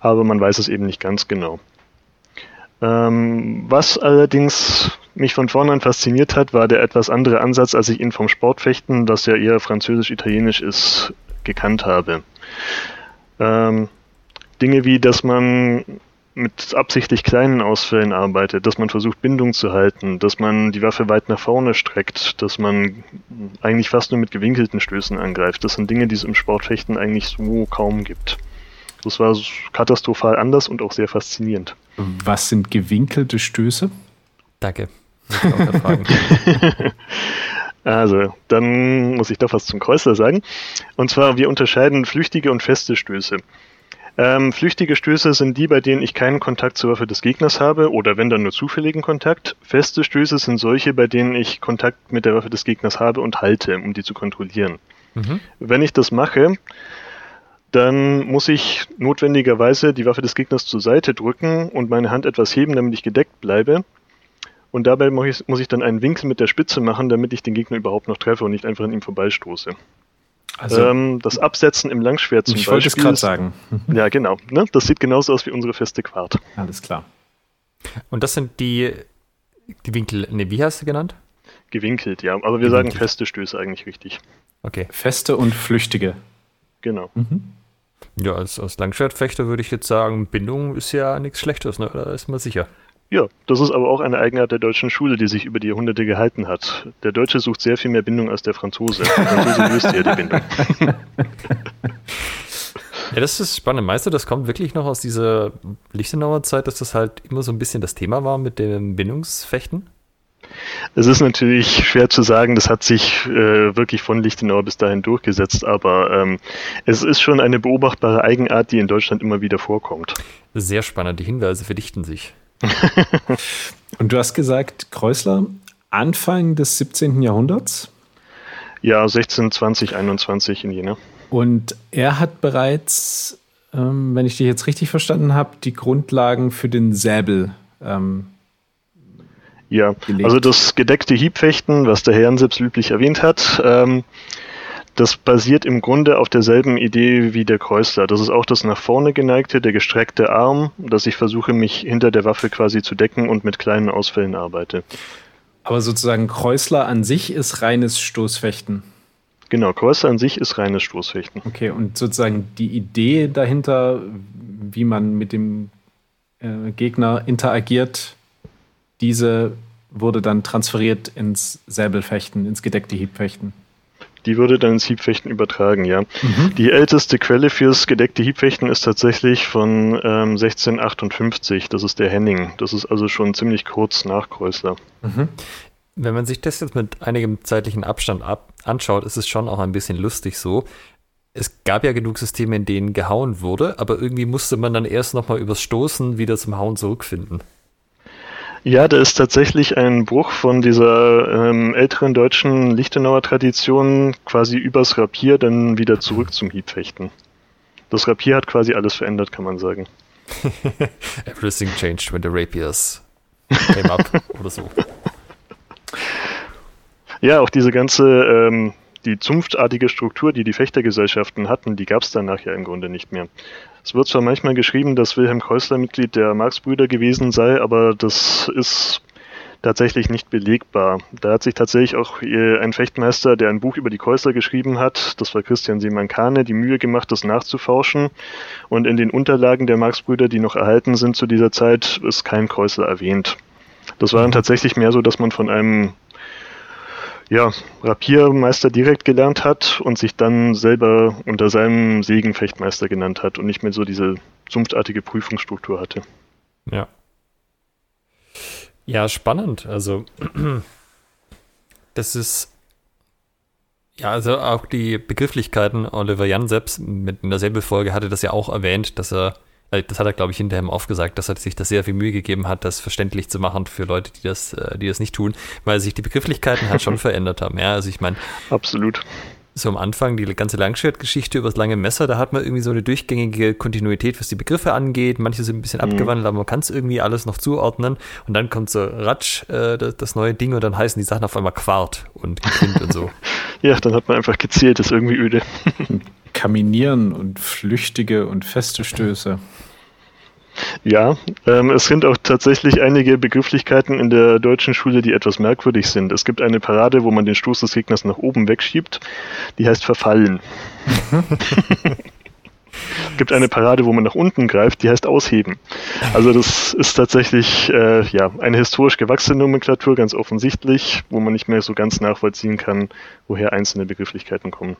aber man weiß es eben nicht ganz genau. Ähm, was allerdings mich von vornherein fasziniert hat, war der etwas andere Ansatz, als ich ihn vom Sportfechten, das ja eher französisch-italienisch ist, gekannt habe. Ähm, Dinge wie, dass man mit absichtlich kleinen Ausfällen arbeitet, dass man versucht, Bindung zu halten, dass man die Waffe weit nach vorne streckt, dass man eigentlich fast nur mit gewinkelten Stößen angreift. Das sind Dinge, die es im Sportfechten eigentlich so kaum gibt. Das war katastrophal anders und auch sehr faszinierend. Was sind gewinkelte Stöße? Danke. <laughs> <laughs> also, dann muss ich doch was zum Kreuzler sagen. Und zwar, wir unterscheiden flüchtige und feste Stöße. Ähm, flüchtige Stöße sind die, bei denen ich keinen Kontakt zur Waffe des Gegners habe oder wenn dann nur zufälligen Kontakt. Feste Stöße sind solche, bei denen ich Kontakt mit der Waffe des Gegners habe und halte, um die zu kontrollieren. Mhm. Wenn ich das mache, dann muss ich notwendigerweise die Waffe des Gegners zur Seite drücken und meine Hand etwas heben, damit ich gedeckt bleibe. Und dabei muss ich, muss ich dann einen Winkel mit der Spitze machen, damit ich den Gegner überhaupt noch treffe und nicht einfach an ihm vorbeistoße. Also, ähm, das Absetzen im Langschwert zum ich Beispiel. Ich wollte es gerade sagen. <laughs> <laughs> Ja, genau. Ne? Das sieht genauso aus wie unsere feste Quart. Alles klar. Und das sind die, die Winkel, ne, wie hast du genannt? Gewinkelt, ja. Aber wir Gewinkelt. sagen feste Stöße eigentlich richtig. Okay. Feste und flüchtige. Genau. Mhm. Ja, als, als Langschwertfechter würde ich jetzt sagen, Bindung ist ja nichts Schlechtes, ne? da ist man sicher. Ja, das ist aber auch eine Eigenart der deutschen Schule, die sich über die Jahrhunderte gehalten hat. Der Deutsche sucht sehr viel mehr Bindung als der Franzose. Der Franzose löst ja die Bindung. <laughs> Ja, das ist spannend. Meinst du, das kommt wirklich noch aus dieser Lichtenauer Zeit, dass das halt immer so ein bisschen das Thema war mit dem Bindungsfechten? Es ist natürlich schwer zu sagen, das hat sich äh, wirklich von Lichtenau bis dahin durchgesetzt, aber ähm, es ist schon eine beobachtbare Eigenart, die in Deutschland immer wieder vorkommt. Sehr spannend, die Hinweise verdichten sich. <laughs> Und du hast gesagt, Kreuzler, Anfang des 17. Jahrhunderts? Ja, 16, 20, 21 in Jena. Und er hat bereits, ähm, wenn ich dich jetzt richtig verstanden habe, die Grundlagen für den Säbel ähm, ja, gelegt. also das gedeckte Hiebfechten, was der Herrn selbst üblich erwähnt hat, ähm, das basiert im Grunde auf derselben Idee wie der Kreuzler. Das ist auch das nach vorne geneigte, der gestreckte Arm, dass ich versuche, mich hinter der Waffe quasi zu decken und mit kleinen Ausfällen arbeite. Aber sozusagen Kreuzler an sich ist reines Stoßfechten. Genau, Kreuzler an sich ist reines Stoßfechten. Okay, und sozusagen die Idee dahinter, wie man mit dem äh, Gegner interagiert, diese wurde dann transferiert ins Säbelfechten, ins gedeckte Hiebfechten. Die würde dann ins Hiebfechten übertragen, ja. Mhm. Die älteste Quelle fürs gedeckte Hiebfechten ist tatsächlich von ähm, 1658. Das ist der Henning. Das ist also schon ziemlich kurz nach Kreuzler. Mhm. wenn man sich das jetzt mit einigem zeitlichen Abstand ab anschaut, ist es schon auch ein bisschen lustig so. Es gab ja genug Systeme, in denen gehauen wurde, aber irgendwie musste man dann erst nochmal übers Stoßen wieder zum Hauen zurückfinden. Ja, da ist tatsächlich ein Bruch von dieser ähm, älteren deutschen Lichtenauer Tradition quasi übers Rapier dann wieder zurück zum Hiebfechten. Das Rapier hat quasi alles verändert, kann man sagen. <laughs> Everything changed when the rapiers came up <laughs> oder so. Ja, auch diese ganze, ähm, die zunftartige Struktur, die die Fechtergesellschaften hatten, die gab es danach ja im Grunde nicht mehr. Es wird zwar manchmal geschrieben, dass Wilhelm Kreusler Mitglied der Marx-Brüder gewesen sei, aber das ist tatsächlich nicht belegbar. Da hat sich tatsächlich auch ein Fechtmeister, der ein Buch über die Kreusler geschrieben hat, das war Christian Seemann-Kahne, die Mühe gemacht, das nachzuforschen. Und in den Unterlagen der Marx-Brüder, die noch erhalten sind zu dieser Zeit, ist kein Kreusler erwähnt. Das war dann tatsächlich mehr so, dass man von einem ja, Rapiermeister direkt gelernt hat und sich dann selber unter seinem Segen Fechtmeister genannt hat und nicht mehr so diese zunftartige Prüfungsstruktur hatte. Ja. Ja, spannend. Also, das ist ja, also auch die Begrifflichkeiten, Oliver Jan selbst mit in derselben Folge hatte das ja auch erwähnt, dass er das hat er, glaube ich, hinterher ihm aufgesagt, dass er sich da sehr viel Mühe gegeben hat, das verständlich zu machen für Leute, die das, äh, die das nicht tun, weil sich die Begrifflichkeiten halt schon <laughs> verändert haben. Ja, also ich meine. Absolut. So am Anfang, die ganze Langschwertgeschichte über das lange Messer, da hat man irgendwie so eine durchgängige Kontinuität, was die Begriffe angeht. Manche sind ein bisschen mhm. abgewandelt, aber man kann es irgendwie alles noch zuordnen. Und dann kommt so Ratsch, äh, das, das, neue Ding, und dann heißen die Sachen auf einmal Quart und Kind und so. <laughs> Ja, dann hat man einfach gezählt, das ist irgendwie öde. <laughs> Kaminieren und flüchtige und feste Stöße. Ja, ähm, es sind auch tatsächlich einige Begrifflichkeiten in der deutschen Schule, die etwas merkwürdig sind. Es gibt eine Parade, wo man den Stoß des Gegners nach oben wegschiebt, die heißt verfallen. Es <laughs> gibt eine Parade, wo man nach unten greift, die heißt ausheben. Also das ist tatsächlich äh, ja, eine historisch gewachsene Nomenklatur, ganz offensichtlich, wo man nicht mehr so ganz nachvollziehen kann, woher einzelne Begrifflichkeiten kommen.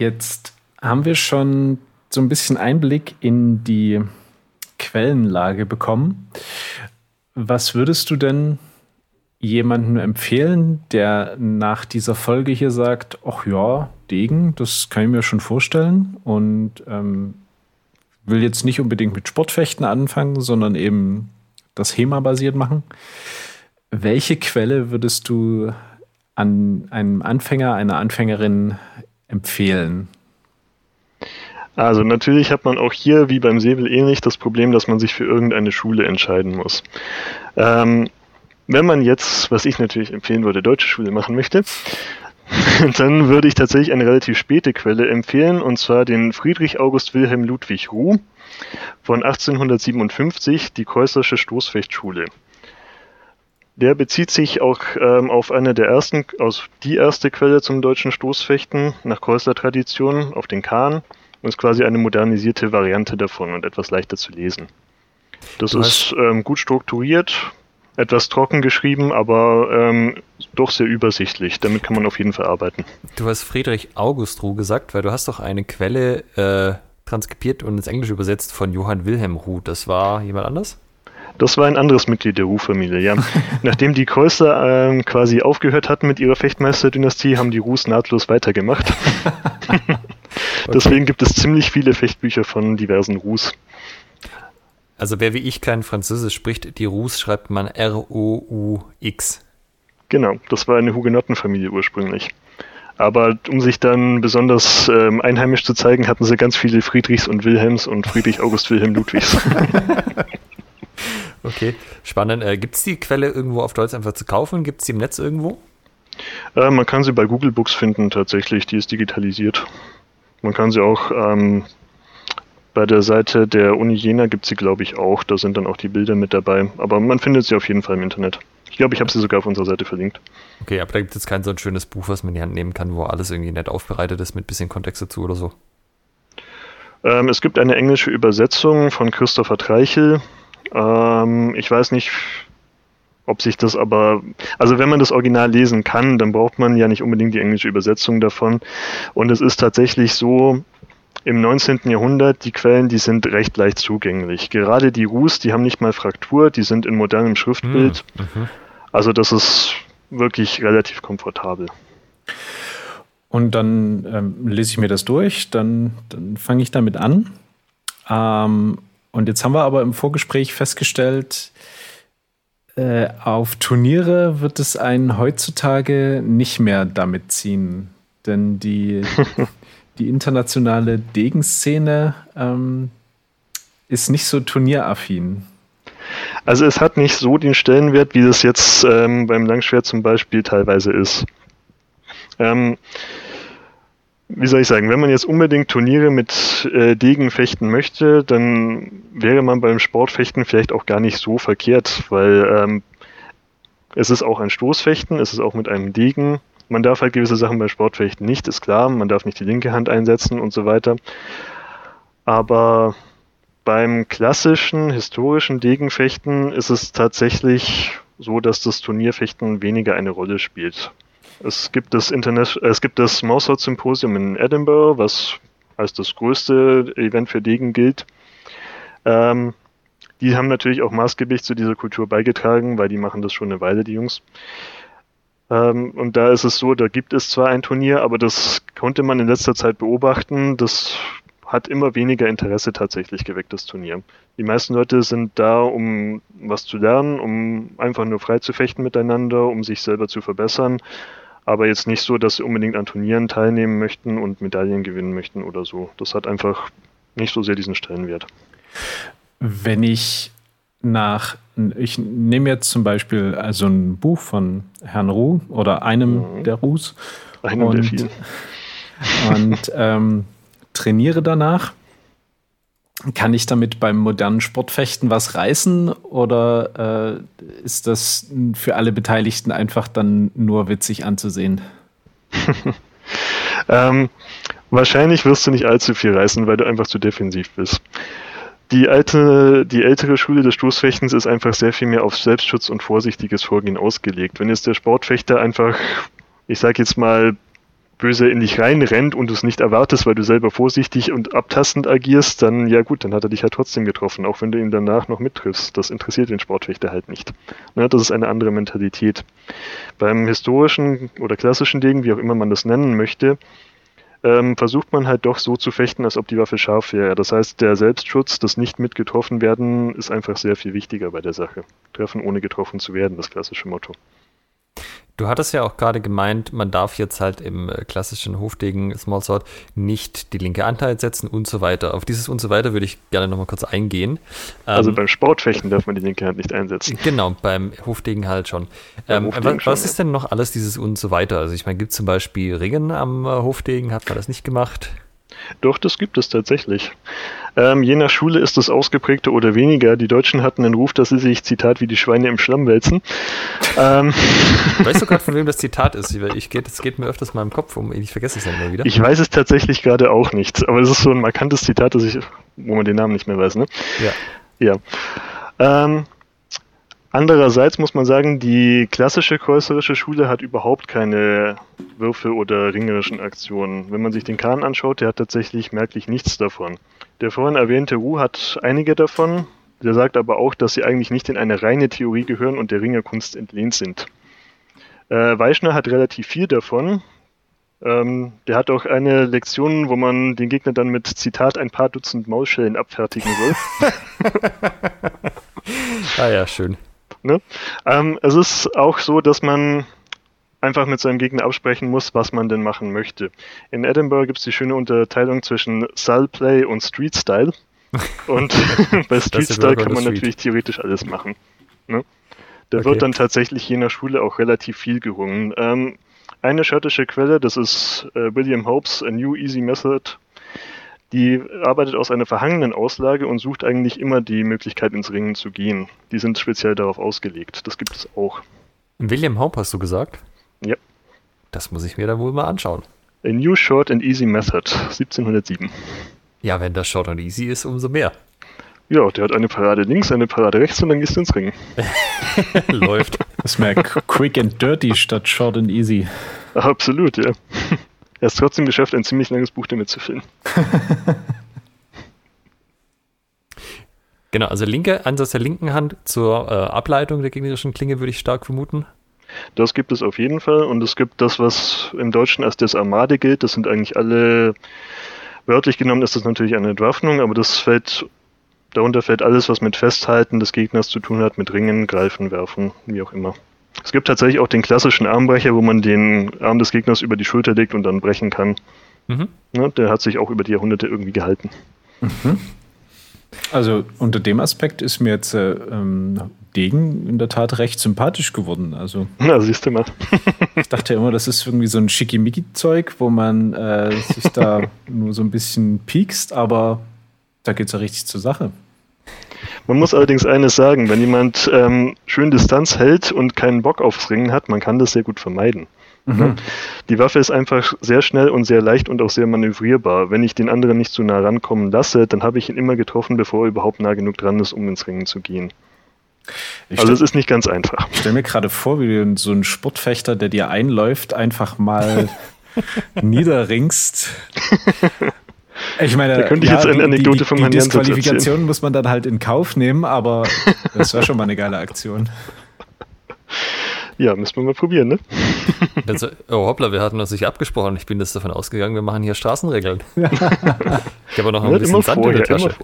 Jetzt haben wir schon so ein bisschen Einblick in die Quellenlage bekommen. Was würdest du denn jemandem empfehlen, der nach dieser Folge hier sagt, ach ja, Degen, das kann ich mir schon vorstellen und ähm, will jetzt nicht unbedingt mit Sportfechten anfangen, sondern eben das HEMA-basiert machen. Welche Quelle würdest du an einem Anfänger, einer Anfängerin empfehlen? Also natürlich hat man auch hier, wie beim Säbel ähnlich, das Problem, dass man sich für irgendeine Schule entscheiden muss. Ähm, wenn man jetzt, was ich natürlich empfehlen würde, deutsche Schule machen möchte, <laughs> dann würde ich tatsächlich eine relativ späte Quelle empfehlen, und zwar den Friedrich August Wilhelm Ludwig Ruh von 1857, die Käuslersche Stoßfechtschule. Der bezieht sich auch ähm, auf eine der ersten, aus die erste Quelle zum deutschen Stoßfechten nach Käusler Tradition, auf den Kahn und ist quasi eine modernisierte Variante davon und etwas leichter zu lesen. Das du ist ähm, gut strukturiert, etwas trocken geschrieben, aber ähm, doch sehr übersichtlich. Damit kann man auf jeden Fall arbeiten. Du hast Friedrich August Ruh gesagt, weil du hast doch eine Quelle äh, transkribiert und ins Englische übersetzt von Johann Wilhelm Ruh. Das war jemand anders? Das war ein anderes Mitglied der Ruh-Familie, ja. <laughs> Nachdem die Kreuzer ähm, quasi aufgehört hatten mit ihrer Fechtmeisterdynastie, haben die Ruhs nahtlos weitergemacht. Okay. <laughs> <laughs> Deswegen gibt es ziemlich viele Fechtbücher von diversen Rus. Also wer wie ich kein Französisch spricht, die Rus schreibt man R-O-U-X. Genau, das war eine Hugenottenfamilie ursprünglich. Aber um sich dann besonders ähm, einheimisch zu zeigen, hatten sie ganz viele Friedrichs und Wilhelms und Friedrich August Wilhelm Ludwigs. Okay, spannend. Äh, Gibt es die Quelle irgendwo auf Deutsch einfach zu kaufen? Gibt es die im Netz irgendwo? Äh, man kann sie bei Google Books finden, tatsächlich. Die ist digitalisiert. Man kann sie auch ähm, bei der Seite der Uni Jena gibt sie, glaube ich, auch. Da sind dann auch die Bilder mit dabei. Aber man findet sie auf jeden Fall im Internet. Ich glaube, ich habe sie sogar auf unserer Seite verlinkt. Okay, aber da gibt es kein so ein schönes Buch, was man in die Hand nehmen kann, wo alles irgendwie nett aufbereitet ist mit bisschen Kontext dazu oder so. Ähm, es gibt eine englische Übersetzung von Christopher Treichel. Ähm, ich weiß nicht, ob sich das aber, also wenn man das Original lesen kann, dann braucht man ja nicht unbedingt die englische Übersetzung davon. Und es ist tatsächlich so, im 19. Jahrhundert, die Quellen, die sind recht leicht zugänglich. Gerade die Rus, die haben nicht mal Fraktur, die sind in modernem Schriftbild. Hm, mhm. Also das ist wirklich relativ komfortabel. Und dann ähm, lese ich mir das durch, dann, dann fange ich damit an. Ähm, und jetzt haben wir aber im Vorgespräch festgestellt, äh, auf Turniere wird es einen heutzutage nicht mehr damit ziehen. Denn die, <laughs> die internationale Degenszene ähm, ist nicht so turnieraffin. Also es hat nicht so den Stellenwert, wie das jetzt ähm, beim Langschwert zum Beispiel teilweise ist. Ähm, wie soll ich sagen, wenn man jetzt unbedingt Turniere mit äh, Degen fechten möchte, dann wäre man beim Sportfechten vielleicht auch gar nicht so verkehrt, weil ähm, es ist auch ein Stoßfechten, es ist auch mit einem Degen. Man darf halt gewisse Sachen beim Sportfechten nicht, ist klar, man darf nicht die linke Hand einsetzen und so weiter. Aber beim klassischen, historischen Degenfechten ist es tatsächlich so, dass das Turnierfechten weniger eine Rolle spielt. Es gibt das, Internet, es gibt das Mousehot Symposium in Edinburgh, was als das größte Event für Degen gilt. Ähm, die haben natürlich auch maßgeblich zu dieser Kultur beigetragen, weil die machen das schon eine Weile, die Jungs. Ähm, und da ist es so, da gibt es zwar ein Turnier, aber das konnte man in letzter Zeit beobachten. Das hat immer weniger Interesse tatsächlich geweckt, das Turnier. Die meisten Leute sind da, um was zu lernen, um einfach nur frei zu fechten miteinander, um sich selber zu verbessern aber jetzt nicht so, dass sie unbedingt an Turnieren teilnehmen möchten und Medaillen gewinnen möchten oder so. Das hat einfach nicht so sehr diesen Stellenwert. Wenn ich nach, ich nehme jetzt zum Beispiel also ein Buch von Herrn Ruh oder einem mhm. der Ruhs. Einem und, der vielen. <laughs> Und ähm, trainiere danach kann ich damit beim modernen Sportfechten was reißen oder äh, ist das für alle Beteiligten einfach dann nur witzig anzusehen? <laughs> ähm, wahrscheinlich wirst du nicht allzu viel reißen, weil du einfach zu defensiv bist. Die alte, die ältere Schule des Stoßfechtens ist einfach sehr viel mehr auf Selbstschutz und vorsichtiges Vorgehen ausgelegt. Wenn jetzt der Sportfechter einfach, ich sag jetzt mal, böse in dich reinrennt und du es nicht erwartest, weil du selber vorsichtig und abtastend agierst, dann ja gut, dann hat er dich halt trotzdem getroffen, auch wenn du ihn danach noch mittriffst. Das interessiert den Sportwächter halt nicht. Ne, das ist eine andere Mentalität. Beim historischen oder klassischen Degen, wie auch immer man das nennen möchte, ähm, versucht man halt doch so zu fechten, als ob die Waffe scharf wäre. Das heißt, der Selbstschutz, das nicht mit getroffen werden, ist einfach sehr viel wichtiger bei der Sache. Treffen ohne getroffen zu werden, das klassische Motto. Du hattest ja auch gerade gemeint, man darf jetzt halt im äh, klassischen Hofdegen Small Sword nicht die linke Anteil setzen und so weiter. Auf dieses und so weiter würde ich gerne nochmal kurz eingehen. Also ähm, beim Sportfechten darf man die linke Hand nicht einsetzen. Genau, beim Hofdegen halt schon. Ähm, Hofdegen was, schon, was ist denn noch alles dieses und so weiter? Also ich meine, gibt es zum Beispiel Ringen am äh, Hofdegen? Hat man das nicht gemacht? Doch, das gibt es tatsächlich. Ähm, je nach Schule ist das ausgeprägter oder weniger. Die Deutschen hatten den Ruf, dass sie sich, Zitat, wie die Schweine im Schlamm wälzen. ähm. <laughs> Weißt du gerade, von wem das Zitat ist? Ich geht, es geht mir öfters mal im Kopf um, ich vergesse es dann immer wieder. Ich weiß es tatsächlich gerade auch nicht, aber es ist so ein markantes Zitat, dass ich, wo man den Namen nicht mehr weiß, ne? Ja. Ja. Ähm, Andererseits muss man sagen, die klassische kreuzerische Schule hat überhaupt keine Würfe oder ringerischen Aktionen. Wenn man sich den Kahn anschaut, der hat tatsächlich merklich nichts davon. Der vorhin erwähnte Wu hat einige davon, der sagt aber auch, dass sie eigentlich nicht in eine reine Theorie gehören und der Ringerkunst entlehnt sind. Äh, Weischner hat relativ viel davon. Ähm, der hat auch eine Lektion, wo man den Gegner dann mit Zitat ein paar Dutzend Mausschellen abfertigen soll. <laughs> ah ja, schön. Ne? Ähm, es ist auch so, dass man einfach mit seinem Gegner absprechen muss, was man denn machen möchte. In Edinburgh gibt es die schöne Unterteilung zwischen Style Play und Street Style. <laughs> Und <laughs> bei Street Style kann man natürlich theoretisch alles machen. Ne? Da okay. wird dann tatsächlich je nach Schule auch relativ viel gerungen. Ähm, eine schottische Quelle, das ist äh, William Hopes A New Easy Method die arbeitet aus einer verhangenen Auslage und sucht eigentlich immer die Möglichkeit, ins Ringen zu gehen. Die sind speziell darauf ausgelegt. Das gibt es auch. William Hope hast du gesagt? Ja. Das muss ich mir dann wohl mal anschauen. A New Short and Easy Method, 1707. Ja, wenn das Short and Easy ist, umso mehr. Ja, der hat eine Parade links, eine Parade rechts und dann gehst du ins Ringen. <laughs> Läuft. Das ist mehr quick and dirty statt short and easy. Absolut, ja. Er ist trotzdem geschafft, ein ziemlich langes Buch damit zu füllen. <laughs> Genau, also linke, Ansatz der linken Hand zur äh, Ableitung der gegnerischen Klinge würde ich stark vermuten. Das gibt es auf jeden Fall und es gibt das, was im Deutschen als das Armade gilt. Das sind eigentlich alle, wörtlich genommen ist das natürlich eine Entwaffnung, aber das fällt, darunter fällt alles, was mit Festhalten des Gegners zu tun hat, mit Ringen, Greifen, Werfen, wie auch immer. Es gibt tatsächlich auch den klassischen Armbrecher, wo man den Arm des Gegners über die Schulter legt und dann brechen kann. Mhm. Ja, der hat sich auch über die Jahrhunderte irgendwie gehalten. Mhm. Also unter dem Aspekt ist mir jetzt äh, ähm, Degen in der Tat recht sympathisch geworden. Also, Na, siehst du mal. <laughs> ich dachte immer, das ist irgendwie so ein Schickimicki-Zeug, wo man äh, sich da <laughs> nur so ein bisschen piekst, aber da geht es ja richtig zur Sache. Man muss allerdings eines sagen, wenn jemand ähm, schön Distanz hält und keinen Bock aufs Ringen hat, man kann das sehr gut vermeiden. Mhm. Die Waffe ist einfach sehr schnell und sehr leicht und auch sehr manövrierbar. Wenn ich den anderen nicht zu nah rankommen lasse, dann habe ich ihn immer getroffen, bevor er überhaupt nah genug dran ist, um ins Ringen zu gehen. Ich also es ist nicht ganz einfach. Ich stelle mir gerade vor, wie du so ein Sportfechter, der dir einläuft, einfach mal <laughs> niederringst. Ich meine, da könnte ich ja, jetzt eine Anekdote die, die, von Die Disqualifikation muss man dann halt in Kauf nehmen, aber das wäre schon mal eine geile Aktion. Ja, müssen wir mal probieren, ne? Also, oh hoppla, wir hatten uns nicht abgesprochen. Ich bin jetzt davon ausgegangen, wir machen hier Straßenregeln. <laughs> ich habe noch ein bisschen Sand vorher, in der Tasche.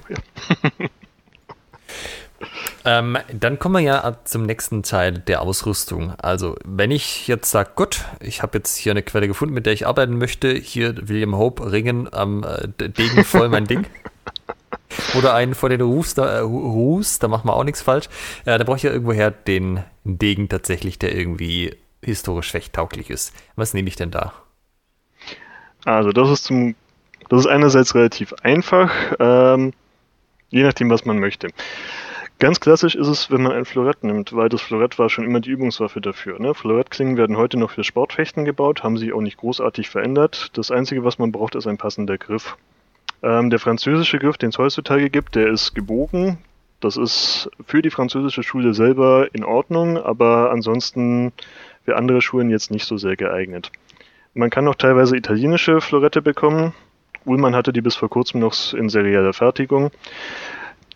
Ähm, dann kommen wir ja zum nächsten Teil der Ausrüstung. Also, wenn ich jetzt sage, gut, ich habe jetzt hier eine Quelle gefunden, mit der ich arbeiten möchte, hier William Hope, Ringen am äh, Degen voll mein Ding. <laughs> Oder einen vor den Rufs, da, äh, Rufs, da machen wir auch nichts falsch. Äh, da brauche ich ja irgendwoher den Degen tatsächlich, der irgendwie historisch fechttauglich ist. Was nehme ich denn da? Also, das ist zum, das ist einerseits relativ einfach, ähm, je nachdem, was man möchte. Ganz klassisch ist es, wenn man ein Florett nimmt, weil das Florett war schon immer die Übungswaffe dafür. Ne? Florettklingen werden heute noch für Sportfechten gebaut, haben sich auch nicht großartig verändert. Das Einzige, was man braucht, ist ein passender Griff. Ähm, der französische Griff, den es heutzutage gibt, der ist gebogen. Das ist für die französische Schule selber in Ordnung, aber ansonsten für andere Schulen jetzt nicht so sehr geeignet. Man kann auch teilweise italienische Florette bekommen. Ullmann hatte die bis vor kurzem noch in serieller Fertigung.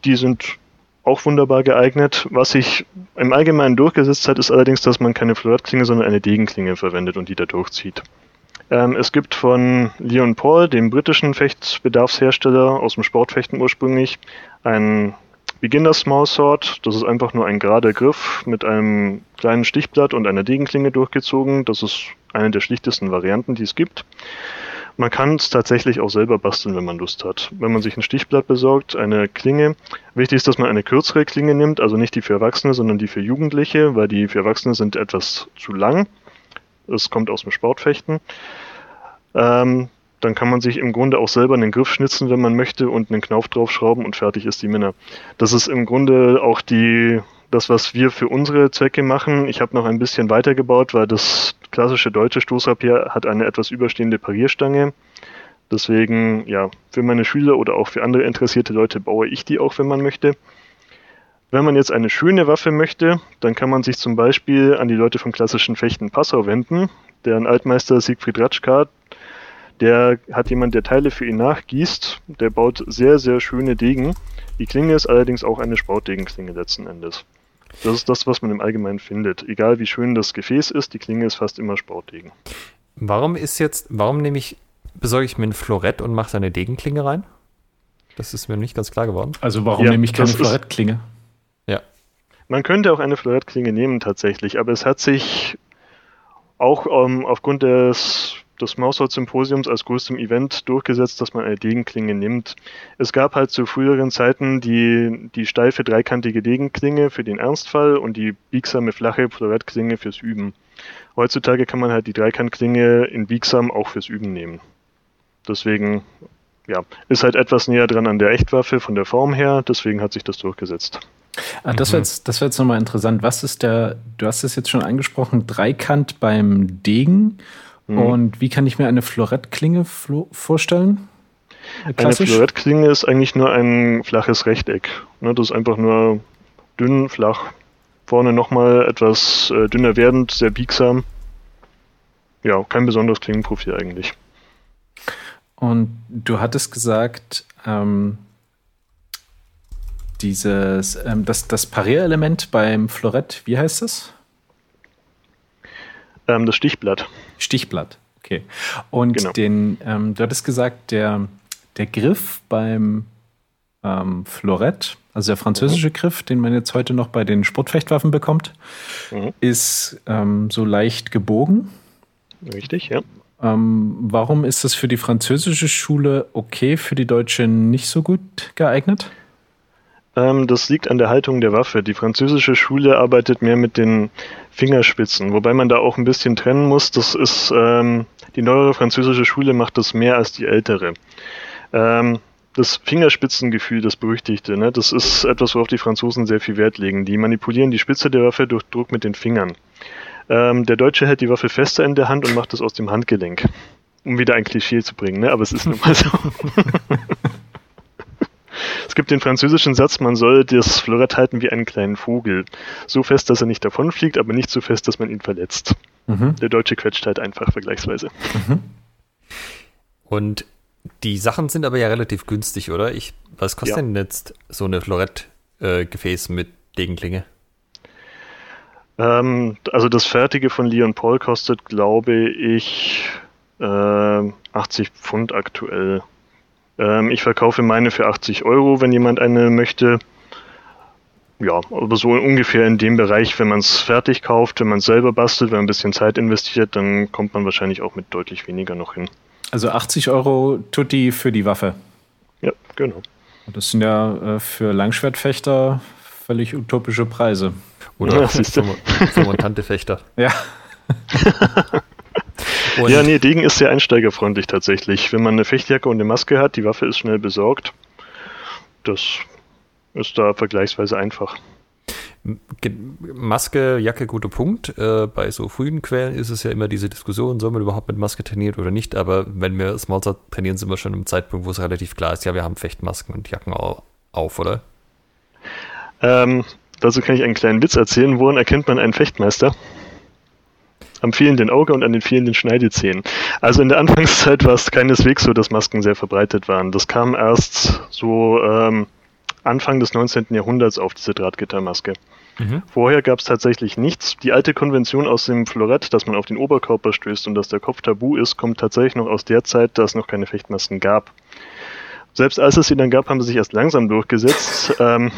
Die sind auch wunderbar geeignet. Was sich im Allgemeinen durchgesetzt hat, ist allerdings, dass man keine Florettklinge, sondern eine Degenklinge verwendet und die da durchzieht. Ähm, es gibt von Leon Paul, dem britischen Fechtbedarfshersteller aus dem Sportfechten ursprünglich, ein Beginner Small Sword. Das ist einfach nur ein gerader Griff mit einem kleinen Stichblatt und einer Degenklinge durchgezogen. Das ist eine der schlichtesten Varianten, die es gibt. Man kann es tatsächlich auch selber basteln, wenn man Lust hat. Wenn man sich ein Stichblatt besorgt, eine Klinge. Wichtig ist, dass man eine kürzere Klinge nimmt, also nicht die für Erwachsene, sondern die für Jugendliche, weil die für Erwachsene sind etwas zu lang. Es kommt aus dem Sportfechten. Ähm, dann kann man sich im Grunde auch selber einen Griff schnitzen, wenn man möchte, und einen Knauf draufschrauben und fertig ist die Minna. Das ist im Grunde auch die, das, was wir für unsere Zwecke machen. Ich habe noch ein bisschen weitergebaut, weil das klassische deutsche Stoßrapier hat eine etwas überstehende Parierstange. Deswegen, ja, für meine Schüler oder auch für andere interessierte Leute baue ich die auch, wenn man möchte. Wenn man jetzt eine schöne Waffe möchte, dann kann man sich zum Beispiel an die Leute vom klassischen Fechten Passau wenden. Deren Altmeister Siegfried Ratschka, der hat jemand, der Teile für ihn nachgießt. Der baut sehr, sehr schöne Degen. Die Klinge ist allerdings auch eine Sportdegenklinge letzten Endes. Das ist das, was man im Allgemeinen findet. Egal wie schön das Gefäß ist, die Klinge ist fast immer Sportdegen. Warum ist jetzt, warum nehme ich, besorge ich mir ein Florett und mache seine Degenklinge rein? Das ist mir nicht ganz klar geworden. Also warum ja, nehme ich keine Florettklinge? Ja. Man könnte auch eine Florettklinge nehmen tatsächlich, aber es hat sich auch um, ähm, aufgrund des des Maushold-Symposiums als größtem Event durchgesetzt, dass man eine Degenklinge nimmt. Es gab halt zu früheren Zeiten die, die steife dreikantige Degenklinge für den Ernstfall und die biegsame flache Florettklinge fürs Üben. Heutzutage kann man halt die Dreikantklinge in biegsam auch fürs Üben nehmen. Deswegen, ja, ist halt etwas näher dran an der Echtwaffe von der Form her, deswegen hat sich das durchgesetzt. Ah, das wäre jetzt, wär jetzt nochmal interessant. Was ist der, du hast es jetzt schon angesprochen, Dreikant beim Degen Mhm. Und wie kann ich mir eine Florettklinge vorstellen? Klassisch? Eine Florettklinge ist eigentlich nur ein flaches Rechteck. Ne, das ist einfach nur dünn, flach. Vorne nochmal etwas äh, dünner werdend, sehr biegsam. Ja, kein besonderes Klingenprofil eigentlich. Und du hattest gesagt, ähm, dieses, ähm, das, das Parierelement beim Florett, wie heißt das? Ähm, das Stichblatt. Stichblatt, okay. Und genau. den, ähm, du hattest gesagt, der, der Griff beim ähm, Florett, also der französische mhm. Griff, den man jetzt heute noch bei den Sportfechtwaffen bekommt, mhm. ist ähm, so leicht gebogen. Richtig, ja. Ähm, warum ist das für die französische Schule okay, für die deutsche nicht so gut geeignet? Ähm, das liegt an der Haltung der Waffe. Die französische Schule arbeitet mehr mit den Fingerspitzen, wobei man da auch ein bisschen trennen muss. Das ist ähm, die neuere französische Schule macht das mehr als die ältere. Ähm, das Fingerspitzengefühl, das berüchtigte, ne, das ist etwas, worauf die Franzosen sehr viel Wert legen. Die manipulieren die Spitze der Waffe durch Druck mit den Fingern. Ähm, der Deutsche hält die Waffe fester in der Hand und macht es aus dem Handgelenk. Um wieder ein Klischee zu bringen, ne? aber es ist nun mal so. <laughs> es gibt den französischen Satz, man soll das Florett halten wie einen kleinen Vogel. So fest, dass er nicht davonfliegt, aber nicht so fest, dass man ihn verletzt. Mhm. Der Deutsche quetscht halt einfach vergleichsweise. Mhm. Und die Sachen sind aber ja relativ günstig, oder? Ich, was kostet ja. denn jetzt so eine Florett-Gefäß äh, mit Degenklinge? Ähm, also das fertige von Leon Paul kostet, glaube ich, äh, 80 Pfund aktuell. Ähm, ich verkaufe meine für 80 Euro, wenn jemand eine möchte. Ja, aber so ungefähr in dem Bereich, wenn man es fertig kauft, wenn man es selber bastelt, wenn man ein bisschen Zeit investiert, dann kommt man wahrscheinlich auch mit deutlich weniger noch hin. Also 80 Euro Tutti für die Waffe. Ja, genau. Das sind ja äh, für Langschwertfechter völlig utopische Preise. Oder ja, für, für montante Fechter. <laughs> <laughs> Ja. ja, nee, Degen ist sehr einsteigerfreundlich tatsächlich. Wenn man eine Fechtjacke und eine Maske hat, die Waffe ist schnell besorgt. Das ist da vergleichsweise einfach. Maske, Jacke, guter Punkt. Äh, bei so frühen Quellen ist es ja immer diese Diskussion, soll man überhaupt mit Maske trainieren oder nicht. Aber wenn wir Smallsword trainieren, sind wir schon im Zeitpunkt, wo es relativ klar ist, ja, wir haben Fechtmasken und Jacken auf, oder? Ähm, dazu kann ich einen kleinen Witz erzählen. Woran erkennt man einen Fechtmeister? Am fehlenden Auge und an den fehlenden Schneidezähnen. Also in der Anfangszeit war es keineswegs so, dass Masken sehr verbreitet waren. Das kam erst so ähm, Anfang des 19. Jahrhunderts auf diese Drahtgittermaske. Mhm. Vorher gab es tatsächlich nichts. Die alte Konvention aus dem Florett, dass man auf den Oberkörper stößt und dass der Kopf tabu ist, kommt tatsächlich noch aus der Zeit, da es noch keine Fechtmasken gab. Selbst als es sie dann gab, haben sie sich erst langsam durchgesetzt. ähm,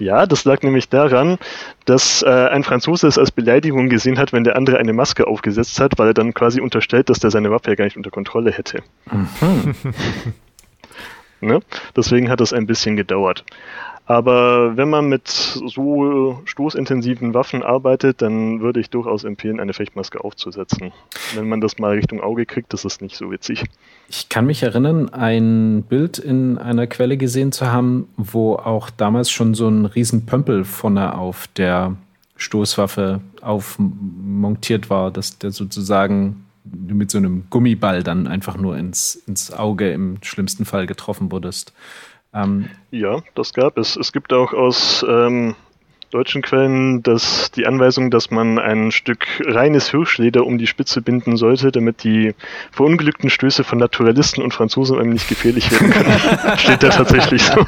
ja, das lag nämlich daran, dass äh, ein Franzose es als Beleidigung gesehen hat, wenn der andere eine Maske aufgesetzt hat, weil er dann quasi unterstellt, dass der seine Waffe ja gar nicht unter Kontrolle hätte. Mhm. <laughs> ne? Deswegen hat das ein bisschen gedauert. Aber wenn man mit so stoßintensiven Waffen arbeitet, dann würde ich durchaus empfehlen, eine Fechtmaske aufzusetzen. Wenn man das mal Richtung Auge kriegt, das ist nicht so witzig. Ich kann mich erinnern, ein Bild in einer Quelle gesehen zu haben, wo auch damals schon so ein riesen Pömpel vorne auf der Stoßwaffe aufmontiert war, dass der sozusagen mit so einem Gummiball dann einfach nur ins, ins Auge im schlimmsten Fall getroffen wurdest. Ähm, ja, das gab es. Es gibt auch aus ähm, deutschen Quellen dass die Anweisung, dass man ein Stück reines Hirschleder um die Spitze binden sollte, damit die verunglückten Stöße von Naturalisten und Franzosen einem nicht gefährlich werden können. <laughs> Steht da tatsächlich so.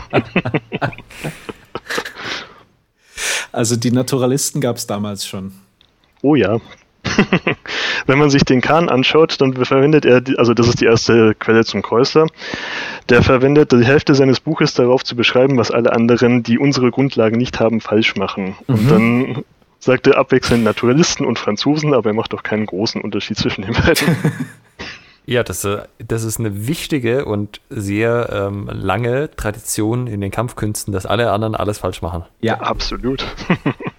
Also die Naturalisten gab es damals schon. Oh ja, <laughs> Wenn man sich den Kahn anschaut, dann verwendet er, also das ist die erste Quelle zum Kreuzler, der verwendet die Hälfte seines Buches darauf zu beschreiben, was alle anderen, die unsere Grundlagen nicht haben, falsch machen. Mhm. Und dann sagt er abwechselnd Naturalisten und Franzosen, aber er macht auch keinen großen Unterschied zwischen den beiden. <laughs> Ja, das, äh, das ist eine wichtige und sehr ähm, lange Tradition in den Kampfkünsten, dass alle anderen alles falsch machen. Ja, absolut. <laughs>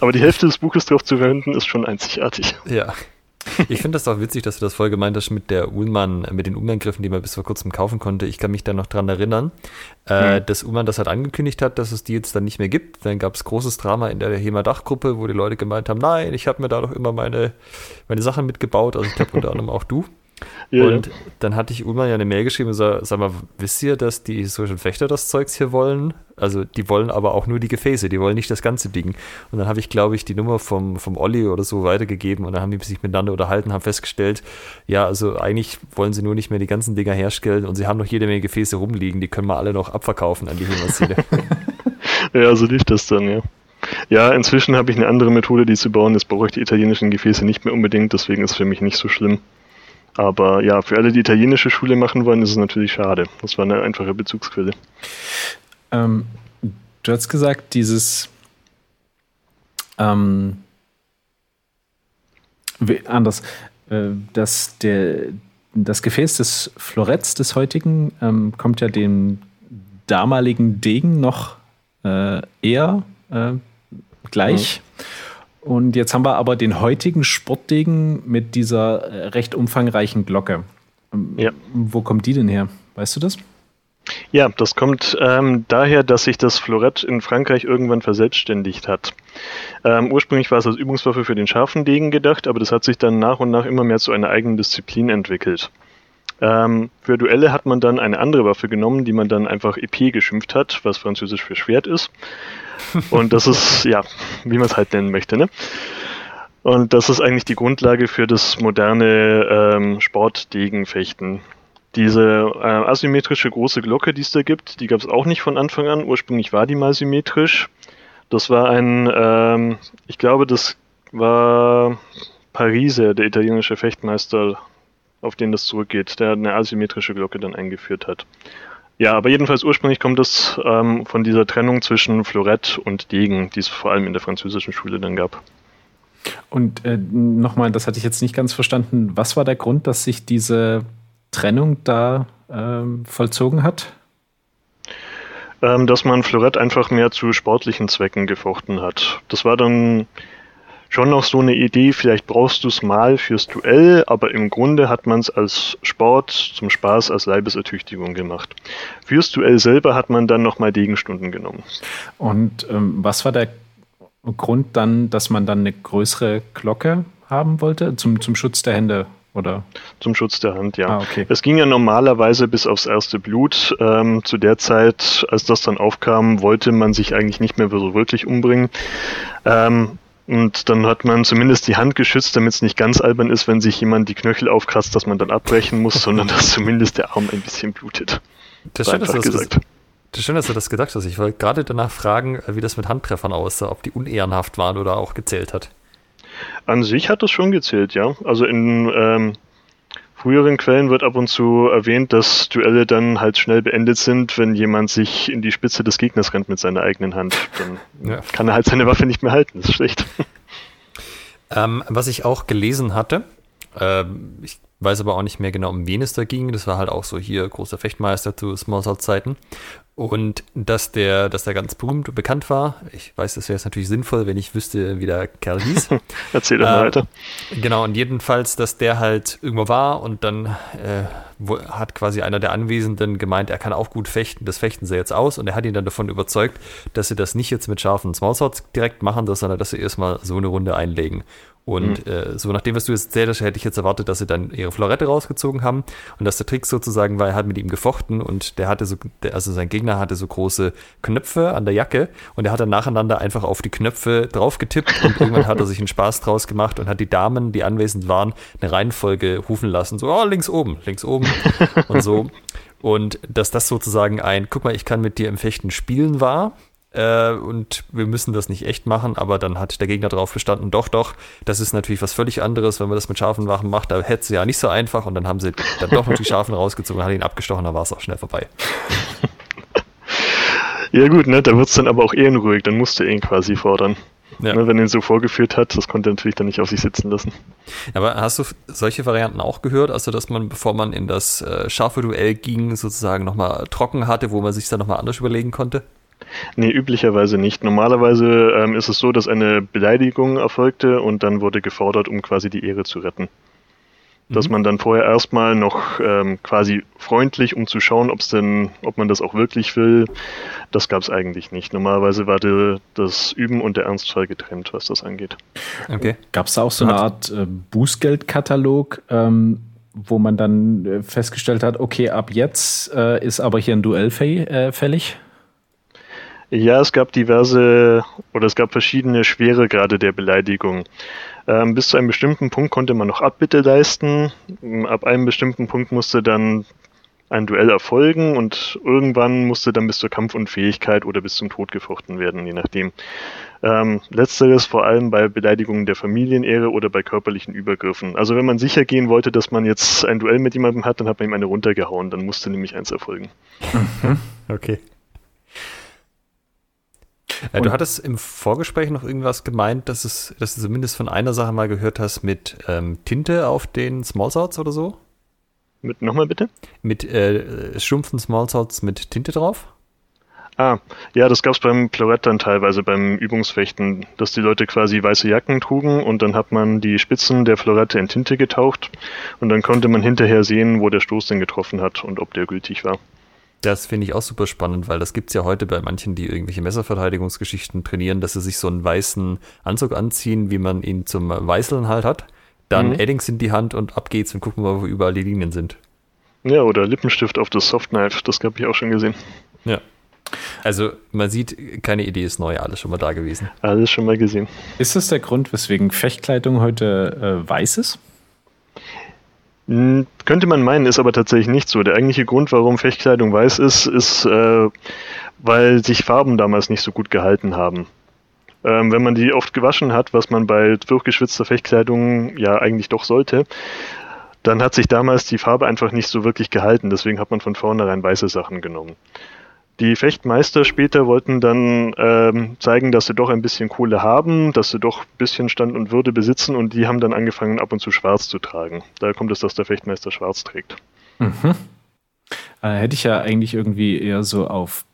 Aber die Hälfte des Buches darauf zu verwenden, ist schon einzigartig. Ja. Ich finde das auch witzig, dass du das voll gemeint hast mit der Ullmann, mit den Ullmann-Griffen, die man bis vor kurzem kaufen konnte. Ich kann mich da noch dran erinnern, äh, mhm. dass Ullmann das halt angekündigt hat, dass es die jetzt dann nicht mehr gibt. Dann gab es großes Drama in der HEMA-Dachgruppe, wo die Leute gemeint haben, nein, ich habe mir da doch immer meine, meine Sachen mitgebaut. Also ich glaube unter anderem auch du. Ja, und ja. dann hatte ich Ulmer ja eine Mail geschrieben und sag, sag mal, wisst ihr, dass die historischen Fechter das Zeugs hier wollen? Also die wollen aber auch nur die Gefäße, die wollen nicht das ganze Ding. Und dann habe ich, glaube ich, die Nummer vom, vom Olli oder so weitergegeben und dann haben die sich miteinander unterhalten, haben festgestellt, ja, also eigentlich wollen sie nur nicht mehr die ganzen Dinger herstellen und sie haben noch jede Menge Gefäße rumliegen, die können wir alle noch abverkaufen an die Himmelsiede. <laughs> <laughs> ja, so lief das dann, ja. Ja, inzwischen habe ich eine andere Methode, die zu bauen. Jetzt brauche ich die italienischen Gefäße nicht mehr unbedingt, deswegen ist es für mich nicht so schlimm. Aber ja, für alle, die italienische Schule machen wollen, ist es natürlich schade. Das war eine einfache Bezugsquelle. Ähm, du hast gesagt, dieses ähm, anders, äh, dass der, das Gefäß des Floretts des heutigen ähm, kommt ja dem damaligen Degen noch äh, eher äh, gleich. Mhm. Und jetzt haben wir aber den heutigen Sportdegen mit dieser äh, recht umfangreichen Glocke. Ähm, ja. Wo kommt die denn her? Weißt du das? Ja, das kommt ähm, daher, dass sich das Florett in Frankreich irgendwann verselbstständigt hat. Ähm, ursprünglich war es als Übungswaffe für den scharfen Degen gedacht, aber das hat sich dann nach und nach immer mehr zu einer eigenen Disziplin entwickelt. Ähm, für Duelle hat man dann eine andere Waffe genommen, die man dann einfach Épée geschimpft hat, was französisch für Schwert ist. Und das ist, ja, wie man es halt nennen möchte, ne? Und das ist eigentlich die Grundlage für das moderne ähm, Sportdegenfechten. Diese äh, asymmetrische große Glocke, die es da gibt, die gab es auch nicht von Anfang an. Ursprünglich war die mal symmetrisch. Das war ein, ähm, ich glaube, das war Parise, der italienische Fechtmeister, auf den das zurückgeht, der eine asymmetrische Glocke dann eingeführt hat. Ja, aber jedenfalls ursprünglich kommt es ähm, von dieser Trennung zwischen Florett und Degen, die es vor allem in der französischen Schule dann gab. Und äh, nochmal, das hatte ich jetzt nicht ganz verstanden. Was war der Grund, dass sich diese Trennung da ähm, vollzogen hat? Ähm, dass man Florett einfach mehr zu sportlichen Zwecken gefochten hat. Das war dann schon noch so eine Idee, vielleicht brauchst du es mal fürs Duell, aber im Grunde hat man es als Sport, zum Spaß, als Leibesertüchtigung gemacht. Fürs Duell selber hat man dann nochmal Degenstunden genommen. Und ähm, was war der Grund dann, dass man dann eine größere Glocke haben wollte, zum, zum Schutz der Hände? Oder? Zum Schutz der Hand, ja. Ah, okay. Es ging ja normalerweise bis aufs erste Blut. Ähm, zu der Zeit, als das dann aufkam, wollte man sich eigentlich nicht mehr so wirklich umbringen. Ähm, und dann hat man zumindest die Hand geschützt, damit es nicht ganz albern ist, wenn sich jemand die Knöchel aufkratzt, dass man dann abbrechen muss, <laughs> sondern dass zumindest der Arm ein bisschen blutet. Das ist schön, dass du das, gesagt. das schön, dass du das gedacht hast. Ich wollte gerade danach fragen, wie das mit Handtreffern aussah, ob die unehrenhaft waren oder auch gezählt hat. An sich hat das schon gezählt, ja. Also in ähm, früheren Quellen wird ab und zu erwähnt, dass Duelle dann halt schnell beendet sind, wenn jemand sich in die Spitze des Gegners rennt mit seiner eigenen Hand. Dann ja. kann er halt seine Waffe nicht mehr halten. Das ist schlecht. Ähm, was ich auch gelesen hatte, äh, ich weiß aber auch nicht mehr genau, um wen es da ging. Das war halt auch so hier großer Fechtmeister zu Smallsword-Zeiten. Und dass der, dass der ganz berühmt und bekannt war. Ich weiß, das wäre jetzt natürlich sinnvoll, wenn ich wüsste, wie der Kerl hieß. <laughs> Erzähl doch mal äh, weiter. Genau, und jedenfalls, dass der halt irgendwo war und dann äh, wo, hat quasi einer der Anwesenden gemeint, er kann auch gut fechten, das fechten sie jetzt aus und er hat ihn dann davon überzeugt, dass sie das nicht jetzt mit scharfen Smallswords direkt machen, sondern dass sie erstmal so eine Runde einlegen. Und mhm. äh, so nachdem, was du jetzt erzählt hast, hätte ich jetzt erwartet, dass sie dann ihre Florette rausgezogen haben und dass der Trick sozusagen war, er hat mit ihm gefochten und der hatte so, der, also sein Gegner hatte so große Knöpfe an der Jacke und er hat dann nacheinander einfach auf die Knöpfe draufgetippt und irgendwann hat er sich einen Spaß draus gemacht und hat die Damen, die anwesend waren, eine Reihenfolge rufen lassen, so, oh, links oben, links oben und so. <laughs> Und dass das sozusagen ein, guck mal, ich kann mit dir im Fechten spielen war, äh, und wir müssen das nicht echt machen, aber dann hat der Gegner darauf bestanden, doch, doch, das ist natürlich was völlig anderes, wenn man das mit scharfen Waffen macht, da hätte sie ja nicht so einfach und dann haben sie dann doch noch die scharfen <laughs> rausgezogen, hat ihn abgestochen, da war es auch schnell vorbei. <laughs> Ja gut, ne, da wird es dann aber auch ehrenruhig, dann musste er ihn quasi fordern. Ja. Ne, wenn er ihn so vorgeführt hat, das konnte er natürlich dann nicht auf sich sitzen lassen. Aber hast du solche Varianten auch gehört? Also, dass man, bevor man in das äh, scharfe Duell ging, sozusagen nochmal trocken hatte, wo man sich dann nochmal anders überlegen konnte? Nee, üblicherweise nicht. Normalerweise ähm, ist es so, dass eine Beleidigung erfolgte und dann wurde gefordert, um quasi die Ehre zu retten. Dass mhm. man dann vorher erstmal noch ähm, quasi freundlich, um zu schauen, ob's denn, ob man das auch wirklich will, das gab es eigentlich nicht. Normalerweise war die, das Üben und der Ernstfall getrennt, was das angeht. Okay. Gab es da auch so eine Art äh, Bußgeldkatalog, ähm, wo man dann äh, festgestellt hat, okay, ab jetzt äh, ist aber hier ein Duell äh, fällig? Ja, es gab diverse oder es gab verschiedene Schweregrade der Beleidigung. Ähm, bis zu einem bestimmten Punkt konnte man noch Abbitte leisten. Ab einem bestimmten Punkt musste dann ein Duell erfolgen und irgendwann musste dann bis zur Kampfunfähigkeit oder bis zum Tod gefochten werden, je nachdem. Ähm, letzteres vor allem bei Beleidigungen der Familienehre oder bei körperlichen Übergriffen. Also wenn man sicher gehen wollte, dass man jetzt ein Duell mit jemandem hat, dann hat man ihm eine runtergehauen. Dann musste nämlich eins erfolgen. Mhm. Okay. Ja, du hattest im Vorgespräch noch irgendwas gemeint, dass, es, dass du zumindest von einer Sache mal gehört hast mit ähm, Tinte auf den Smallswords oder so? Mit nochmal bitte? Mit äh, stumpfen Smallswords mit Tinte drauf? Ah, ja, das gab es beim Florett dann teilweise beim Übungsfechten, dass die Leute quasi weiße Jacken trugen und dann hat man die Spitzen der Florette in Tinte getaucht und dann konnte man hinterher sehen, wo der Stoß denn getroffen hat und ob der gültig war. Das finde ich auch super spannend, weil das gibt es ja heute bei manchen, die irgendwelche Messerverteidigungsgeschichten trainieren, dass sie sich so einen weißen Anzug anziehen, wie man ihn zum Weißeln halt hat. Dann mhm. Eddings in die Hand und ab geht's und gucken wir, wo überall die Linien sind. Ja, oder Lippenstift auf das Softknife, das habe ich auch schon gesehen. Ja. Also man sieht, keine Idee ist neu, alles schon mal da gewesen. Alles schon mal gesehen. Ist das der Grund, weswegen Fechtkleidung heute äh, weiß ist? Hm, könnte man meinen, ist aber tatsächlich nicht so. Der eigentliche Grund, warum Fechtkleidung weiß ist, ist, äh, weil sich Farben damals nicht so gut gehalten haben. Ähm, wenn man die oft gewaschen hat, was man bei durchgeschwitzter Fechtkleidung ja eigentlich doch sollte, dann hat sich damals die Farbe einfach nicht so wirklich gehalten. Deswegen hat man von vornherein weiße Sachen genommen. Die Fechtmeister später wollten dann ähm, zeigen, dass sie doch ein bisschen Kohle haben, dass sie doch ein bisschen Stand und Würde besitzen und die haben dann angefangen, ab und zu schwarz zu tragen. Daher kommt es, dass der Fechtmeister schwarz trägt. Mhm. Äh, hätte ich ja eigentlich irgendwie eher so auf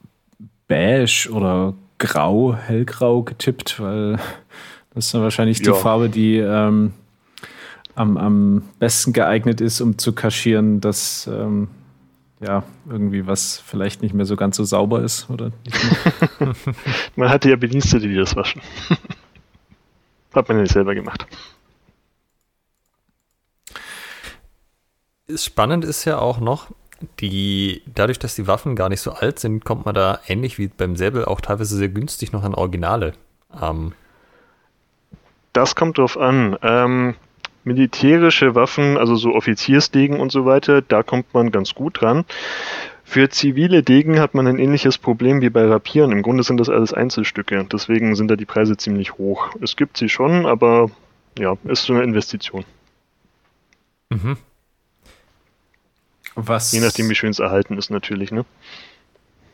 beige oder grau, hellgrau getippt, weil <laughs> das ist dann wahrscheinlich die ja. Farbe, die ähm, am, am besten geeignet ist, um zu kaschieren, dass ähm, ja, irgendwie was vielleicht nicht mehr so ganz so sauber ist, oder? <laughs> man hatte ja Bedienstete, die das waschen. <laughs> Hat man ja nicht selber gemacht. Spannend ist ja auch noch, die, dadurch, dass die Waffen gar nicht so alt sind, kommt man da ähnlich wie beim Säbel auch teilweise sehr günstig noch an Originale. Ähm. Das kommt drauf an. Ähm, militärische Waffen, also so Offiziersdegen und so weiter, da kommt man ganz gut dran. Für zivile Degen hat man ein ähnliches Problem wie bei Rapieren. Im Grunde sind das alles Einzelstücke. Deswegen sind da die Preise ziemlich hoch. Es gibt sie schon, aber ja, ist so eine Investition. Mhm. Was? Je nachdem, wie schön es erhalten ist, natürlich, ne?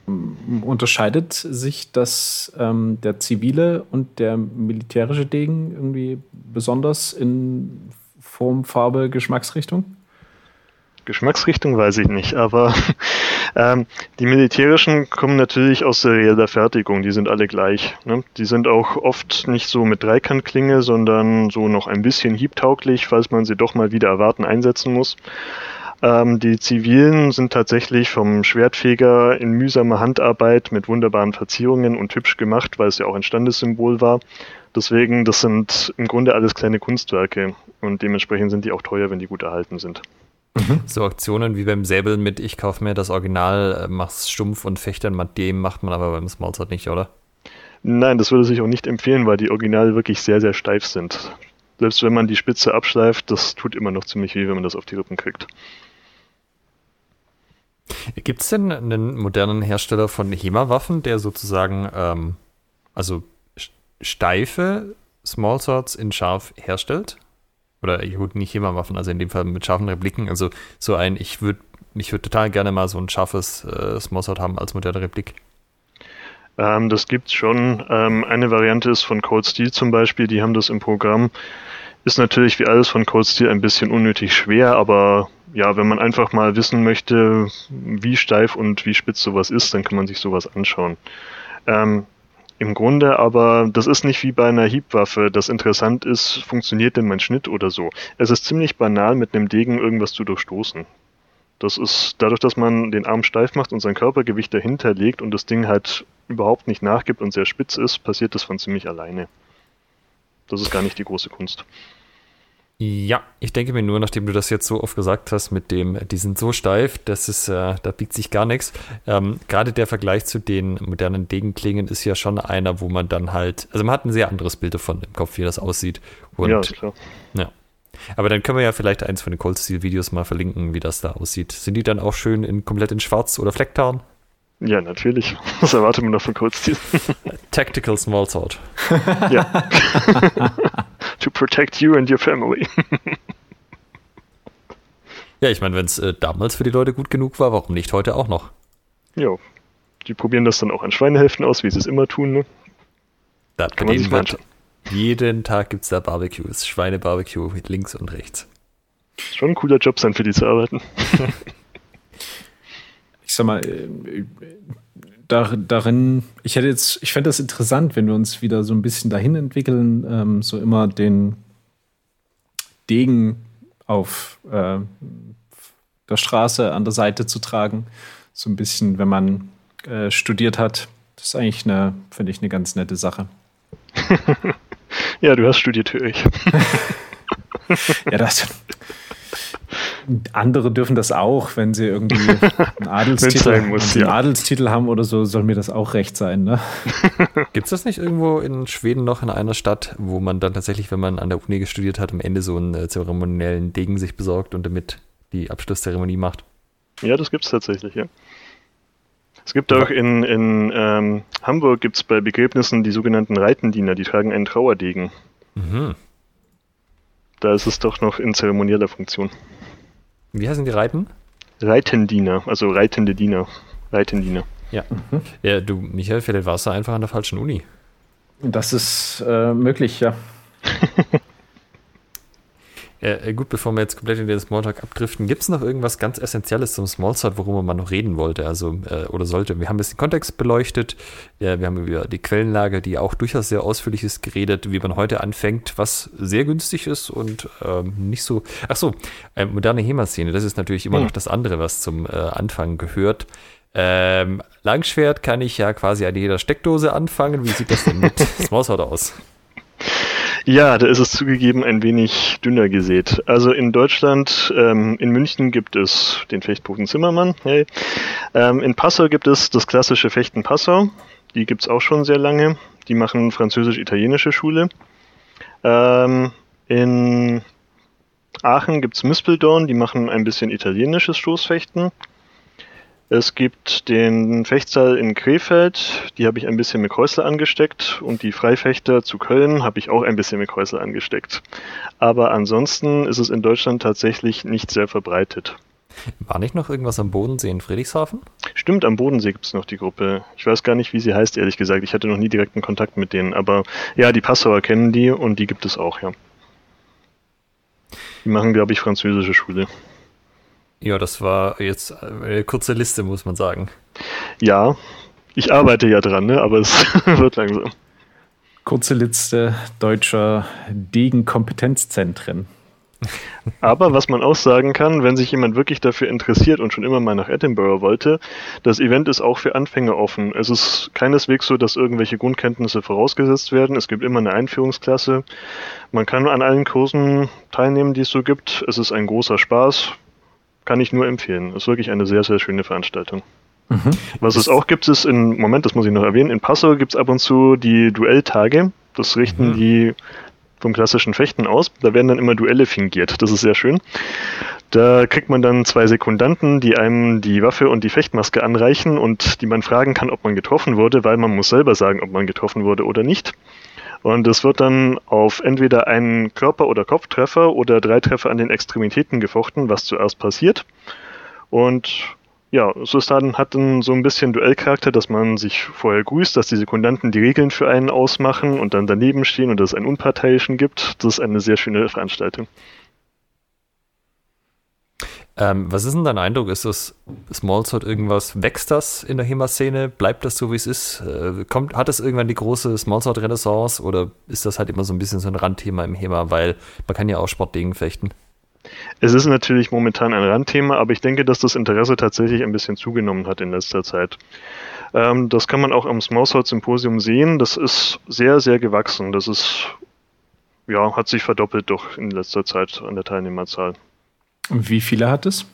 Unterscheidet sich das ähm, der zivile und der militärische Degen irgendwie besonders in Form, Farbe, Geschmacksrichtung? Geschmacksrichtung weiß ich nicht, aber <laughs> ähm, die militärischen kommen natürlich aus serieller Fertigung, die sind alle gleich. Ne? Die sind auch oft nicht so mit Dreikantklinge, sondern so noch ein bisschen hiebtauglich, falls man sie doch mal wieder erwarten einsetzen muss. Ähm, die zivilen sind tatsächlich vom Schwertfeger in mühsamer Handarbeit mit wunderbaren Verzierungen und hübsch gemacht, weil es ja auch ein Standessymbol war. Deswegen, das sind im Grunde alles kleine Kunstwerke und dementsprechend sind die auch teuer, wenn die gut erhalten sind. Mhm. So Aktionen wie beim Säbel mit ich kaufe mir das Original, äh, mach's stumpf und fechtern mit dem macht man aber beim Smallsword nicht, oder? Nein, das würde sich auch nicht empfehlen, weil die Originale wirklich sehr, sehr steif sind. Selbst wenn man die Spitze abschleift, das tut immer noch ziemlich weh, wenn man das auf die Rippen kriegt. Gibt es denn einen modernen Hersteller von HEMA-Waffen, der sozusagen, ähm, also steife Smallswords in scharf herstellt? Oder gut, nicht HEMA-Waffen, also in dem Fall mit scharfen Repliken. Also so ein, ich würde ich würde total gerne mal so ein scharfes äh, Smallsword haben als moderne Replik. Ähm, das gibt's schon. Ähm, eine Variante ist von Cold Steel zum Beispiel, die haben das im Programm. Ist natürlich wie alles von Cold Steel ein bisschen unnötig schwer, aber ja, wenn man einfach mal wissen möchte, wie steif und wie spitz sowas ist, dann kann man sich sowas anschauen. Ähm, Im Grunde aber, das ist nicht wie bei einer Hiebwaffe. Das interessant ist, funktioniert denn mein Schnitt oder so. Es ist ziemlich banal, mit einem Degen irgendwas zu durchstoßen. Das ist dadurch, dass man den Arm steif macht und sein Körpergewicht dahinter legt und das Ding halt überhaupt nicht nachgibt und sehr spitz ist, passiert das von ziemlich alleine. Das ist gar nicht die große Kunst. Ja, ich denke mir nur, nachdem du das jetzt so oft gesagt hast, mit dem, die sind so steif, das ist, äh, da biegt sich gar nichts. Ähm, Gerade der Vergleich zu den modernen Degenklingen ist ja schon einer, wo man dann halt, also man hat ein sehr anderes Bild davon im Kopf, wie das aussieht. Und, ja, klar. Ja. Aber dann können wir ja vielleicht eins von den Cold Steel Videos mal verlinken, wie das da aussieht. Sind die dann auch schön in, komplett in schwarz oder Flecktarn? Ja, natürlich. <laughs> Was erwartet man noch von Steel? <laughs> Tactical Small Sword. ja. <laughs> to protect you and your family. ja, ich meine, wenn es äh, damals für die Leute gut genug war, warum nicht heute auch noch? Ja, die probieren das dann auch an Schweinehälften aus, wie sie es immer tun. Ne? Da, Kann man sich wird, jeden Tag gibt es da Barbecues, Schweinebarbecue links und rechts. Schon ein cooler Job sein, für die zu arbeiten. Ich sag mal, äh, da, darin, ich hätte jetzt, ich fände das interessant, wenn wir uns wieder so ein bisschen dahin entwickeln, ähm, so immer den Degen auf äh, der Straße an der Seite zu tragen. So ein bisschen, wenn man äh, studiert hat. Das ist eigentlich eine, finde ich, eine ganz nette Sache. <laughs> ja, du hast studiert, höre ich. <laughs> ja, das, andere dürfen das auch, wenn sie irgendwie <laughs> einen Adelstitel, muss, ja. einen Adelstitel haben oder so, soll mir das auch recht sein. Ne? <laughs> Gibt es das nicht irgendwo in Schweden noch in einer Stadt, wo man dann tatsächlich, wenn man an der Uni studiert hat, am Ende so einen äh, zeremoniellen Degen sich besorgt und damit die Abschlusszeremonie macht? Ja, das gibt es tatsächlich, ja. Es gibt auch in, in ähm, Hamburg gibt es bei Begräbnissen die sogenannten Reitendiener, die tragen einen Trauerdegen. Mhm. Da ist es doch noch in zeremonieller Funktion. Wie heißen die Reiten? Reitendiener, also reitende Diener. Reitendiener. Ja. Mhm. ja, du, Michael, vielleicht warst du einfach an der falschen Uni. Das ist äh, möglich, ja. <laughs> Äh, gut, bevor wir jetzt komplett in den Smalltalk abdriften, gibt es noch irgendwas ganz Essentielles zum Smalltalk, worüber man noch reden wollte, also äh, oder sollte? Wir haben ein bisschen Kontext beleuchtet, ja, wir haben über die Quellenlage, die auch durchaus sehr ausführlich ist, geredet, wie man heute anfängt, was sehr günstig ist und ähm, nicht so. Ach so, äh, moderne HEMA-Szene, das ist natürlich immer hm. noch das andere, was zum äh, Anfang gehört. Ähm, Langschwert kann ich ja quasi an jeder Steckdose anfangen. Wie sieht das denn mit <laughs> Smallsword aus? Ja, da ist es zugegeben ein wenig dünner gesät. Also in Deutschland, ähm, in München gibt es den Fechtprofen Zimmermann. Hey. Ähm, in Passau gibt es das klassische Fechten Passau. Die gibt's auch schon sehr lange. Die machen französisch-italienische Schule. Ähm, in Aachen gibt's Mispeldorn, die machen ein bisschen italienisches Stoßfechten. Es gibt den Fechtsaal in Krefeld, die habe ich ein bisschen mit Kreusel angesteckt und die Freifechter zu Köln habe ich auch ein bisschen mit Kreusel angesteckt. Aber ansonsten ist es in Deutschland tatsächlich nicht sehr verbreitet. War nicht noch irgendwas am Bodensee in Friedrichshafen? Stimmt, am Bodensee gibt es noch die Gruppe. Ich weiß gar nicht, wie sie heißt, ehrlich gesagt. Ich hatte noch nie direkten Kontakt mit denen. Aber ja, die Passauer kennen die und die gibt es auch, ja. Die machen, glaube ich, französische Schule. Ja, das war jetzt eine kurze Liste, muss man sagen. Ja, ich arbeite ja dran, ne? aber es <laughs> wird langsam. Kurze Liste deutscher Degen-Kompetenzzentren. Aber was man auch sagen kann, wenn sich jemand wirklich dafür interessiert und schon immer mal nach Edinburgh wollte, das Event ist auch für Anfänger offen. Es ist keineswegs so, dass irgendwelche Grundkenntnisse vorausgesetzt werden. Es gibt immer eine Einführungsklasse. Man kann an allen Kursen teilnehmen, die es so gibt. Es ist ein großer Spaß kann ich nur empfehlen. Ist wirklich eine sehr, sehr schöne Veranstaltung. Mhm. Was es auch gibt, ist in, Moment, das muss ich noch erwähnen, in Passau gibt es ab und zu die Duelltage. Das richten mhm. die vom klassischen Fechten aus. Da werden dann immer Duelle fingiert. Das ist sehr schön. Da kriegt man dann zwei Sekundanten, die einem die Waffe und die Fechtmaske anreichen und die man fragen kann, ob man getroffen wurde, weil man muss selber sagen, ob man getroffen wurde oder nicht. Und es wird dann auf entweder einen Körper- oder Kopftreffer oder drei Treffer an den Extremitäten gefochten, was zuerst passiert. Und ja, es ist dann, hat dann so ein bisschen Duellcharakter, dass man sich vorher grüßt, dass die Sekundanten die Regeln für einen ausmachen und dann daneben stehen und es einen Unparteiischen gibt. Das ist eine sehr schöne Veranstaltung. Ähm, was ist denn dein Eindruck? Ist das Smallsword irgendwas? Wächst das in der HEMA-Szene? Bleibt das so, wie es ist? Äh, kommt, hat es irgendwann die große Smallsword-Renaissance oder ist das halt immer so ein bisschen so ein Randthema im HEMA? Weil man kann ja auch Sportdegen fechten. Es ist natürlich momentan ein Randthema, aber ich denke, dass das Interesse tatsächlich ein bisschen zugenommen hat in letzter Zeit. Ähm, das kann man auch am Smallsword Symposium sehen. Das ist sehr, sehr gewachsen. Das ist ja, hat sich verdoppelt doch in letzter Zeit an der Teilnehmerzahl. Wie viele hat es?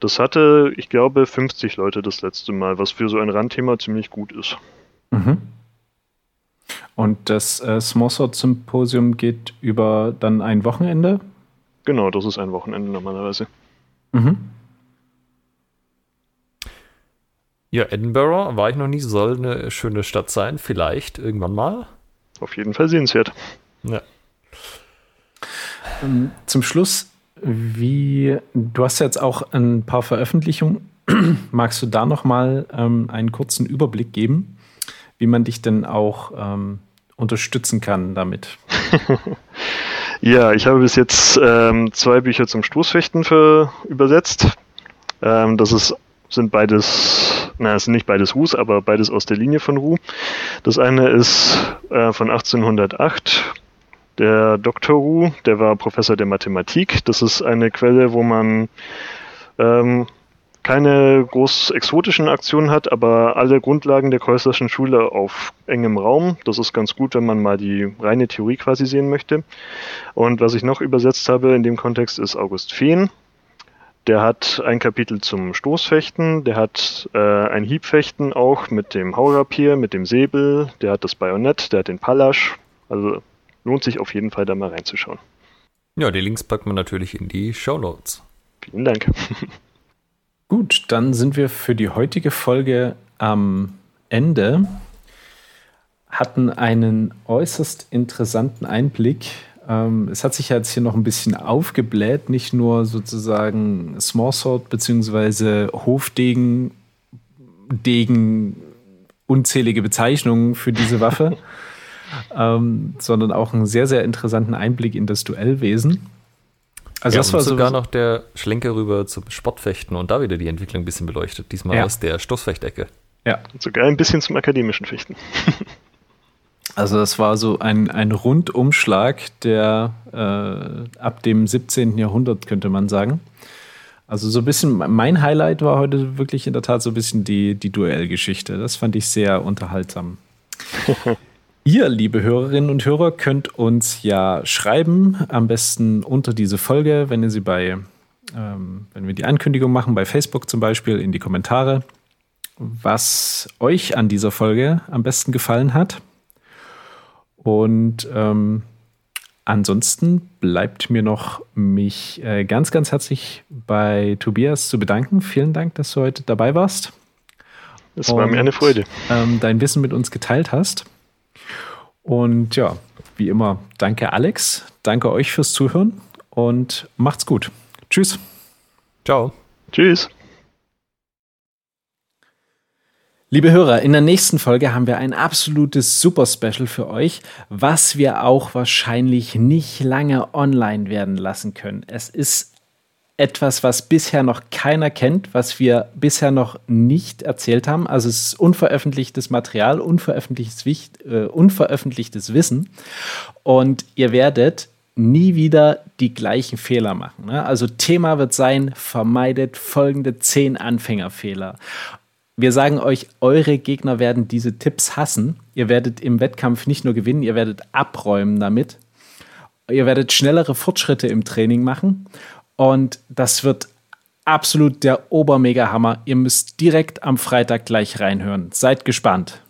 Das hatte, ich glaube, 50 Leute das letzte Mal, was für so ein Randthema ziemlich gut ist. Mhm. Und das äh, Smallsword Symposium geht über dann ein Wochenende? Genau, das ist ein Wochenende normalerweise. Mhm. Ja, Edinburgh war ich noch nie, soll eine schöne Stadt sein, vielleicht irgendwann mal. Auf jeden Fall sehenswert. Ja. Ähm, zum Schluss, wie du hast jetzt auch ein paar Veröffentlichungen. <clears throat> Magst du da noch mal ähm, einen kurzen Überblick geben, wie man dich denn auch ähm, unterstützen kann damit? <laughs> ja, ich habe bis jetzt ähm, zwei Bücher zum Stoßfechten für übersetzt. Ähm, das ist, sind beides, na, es sind nicht beides Ruhs, aber beides aus der Linie von Ruh. Das eine ist äh, von 1808 der Dr. Wu, der war Professor der Mathematik. Das ist eine Quelle, wo man ähm, keine groß exotischen Aktionen hat, aber alle Grundlagen der Kreuzlerschen Schule auf engem Raum. Das ist ganz gut, wenn man mal die reine Theorie quasi sehen möchte. Und was ich noch übersetzt habe in dem Kontext ist August Fehn. Der hat ein Kapitel zum Stoßfechten, der hat äh, ein Hiebfechten auch mit dem Haurapier, mit dem Säbel, der hat das Bajonett, der hat den Pallasch. Also lohnt sich auf jeden Fall da mal reinzuschauen. Ja, die Links packt man natürlich in die Show Notes. Vielen Dank. <laughs> Gut, dann sind wir für die heutige Folge am Ende. Hatten einen äußerst interessanten Einblick. Ähm, es hat sich jetzt hier noch ein bisschen aufgebläht, nicht nur sozusagen Small Sword bzw. Hofdegen, Degen, unzählige Bezeichnungen für diese Waffe. <laughs> ähm, sondern auch einen sehr, sehr interessanten Einblick in das Duellwesen. Also ja, das war sogar noch der Schlenker rüber zum Sportfechten und da wieder die Entwicklung ein bisschen beleuchtet, diesmal ja. aus der Stoßfechtecke. Ja. Und sogar ein bisschen zum akademischen Fechten. <laughs> Also das war so ein, ein Rundumschlag, der äh, ab dem 17. Jahrhundert, könnte man sagen. Also so ein bisschen, mein Highlight war heute wirklich in der Tat so ein bisschen die, die Duellgeschichte. Das fand ich sehr unterhaltsam. <laughs> Ihr, liebe Hörerinnen und Hörer, könnt uns ja schreiben, am besten unter diese Folge, wenn ihr sie bei, ähm, wenn wir die Ankündigung machen, bei Facebook zum Beispiel, in die Kommentare, was euch an dieser Folge am besten gefallen hat. Und ähm, ansonsten bleibt mir noch, mich äh, ganz, ganz herzlich bei Tobias zu bedanken. Vielen Dank, dass du heute dabei warst. Es war mir eine Freude. Ähm, dein Wissen mit uns geteilt hast. Und ja, wie immer, danke Alex, danke euch fürs Zuhören und macht's gut. Tschüss. Ciao. Tschüss. Liebe Hörer, in der nächsten Folge haben wir ein absolutes Super Special für euch, was wir auch wahrscheinlich nicht lange online werden lassen können. Es ist etwas, was bisher noch keiner kennt, was wir bisher noch nicht erzählt haben. Also es ist unveröffentlichtes Material, unveröffentlichtes, äh, unveröffentlichtes Wissen. Und ihr werdet nie wieder die gleichen Fehler machen. Ne? Also Thema wird sein, vermeidet folgende zehn Anfängerfehler. Wir sagen euch, eure Gegner werden diese Tipps hassen. Ihr werdet im Wettkampf nicht nur gewinnen, ihr werdet abräumen damit. Ihr werdet schnellere Fortschritte im Training machen und das wird absolut der Obermega-Hammer. Ihr müsst direkt am Freitag gleich reinhören. Seid gespannt.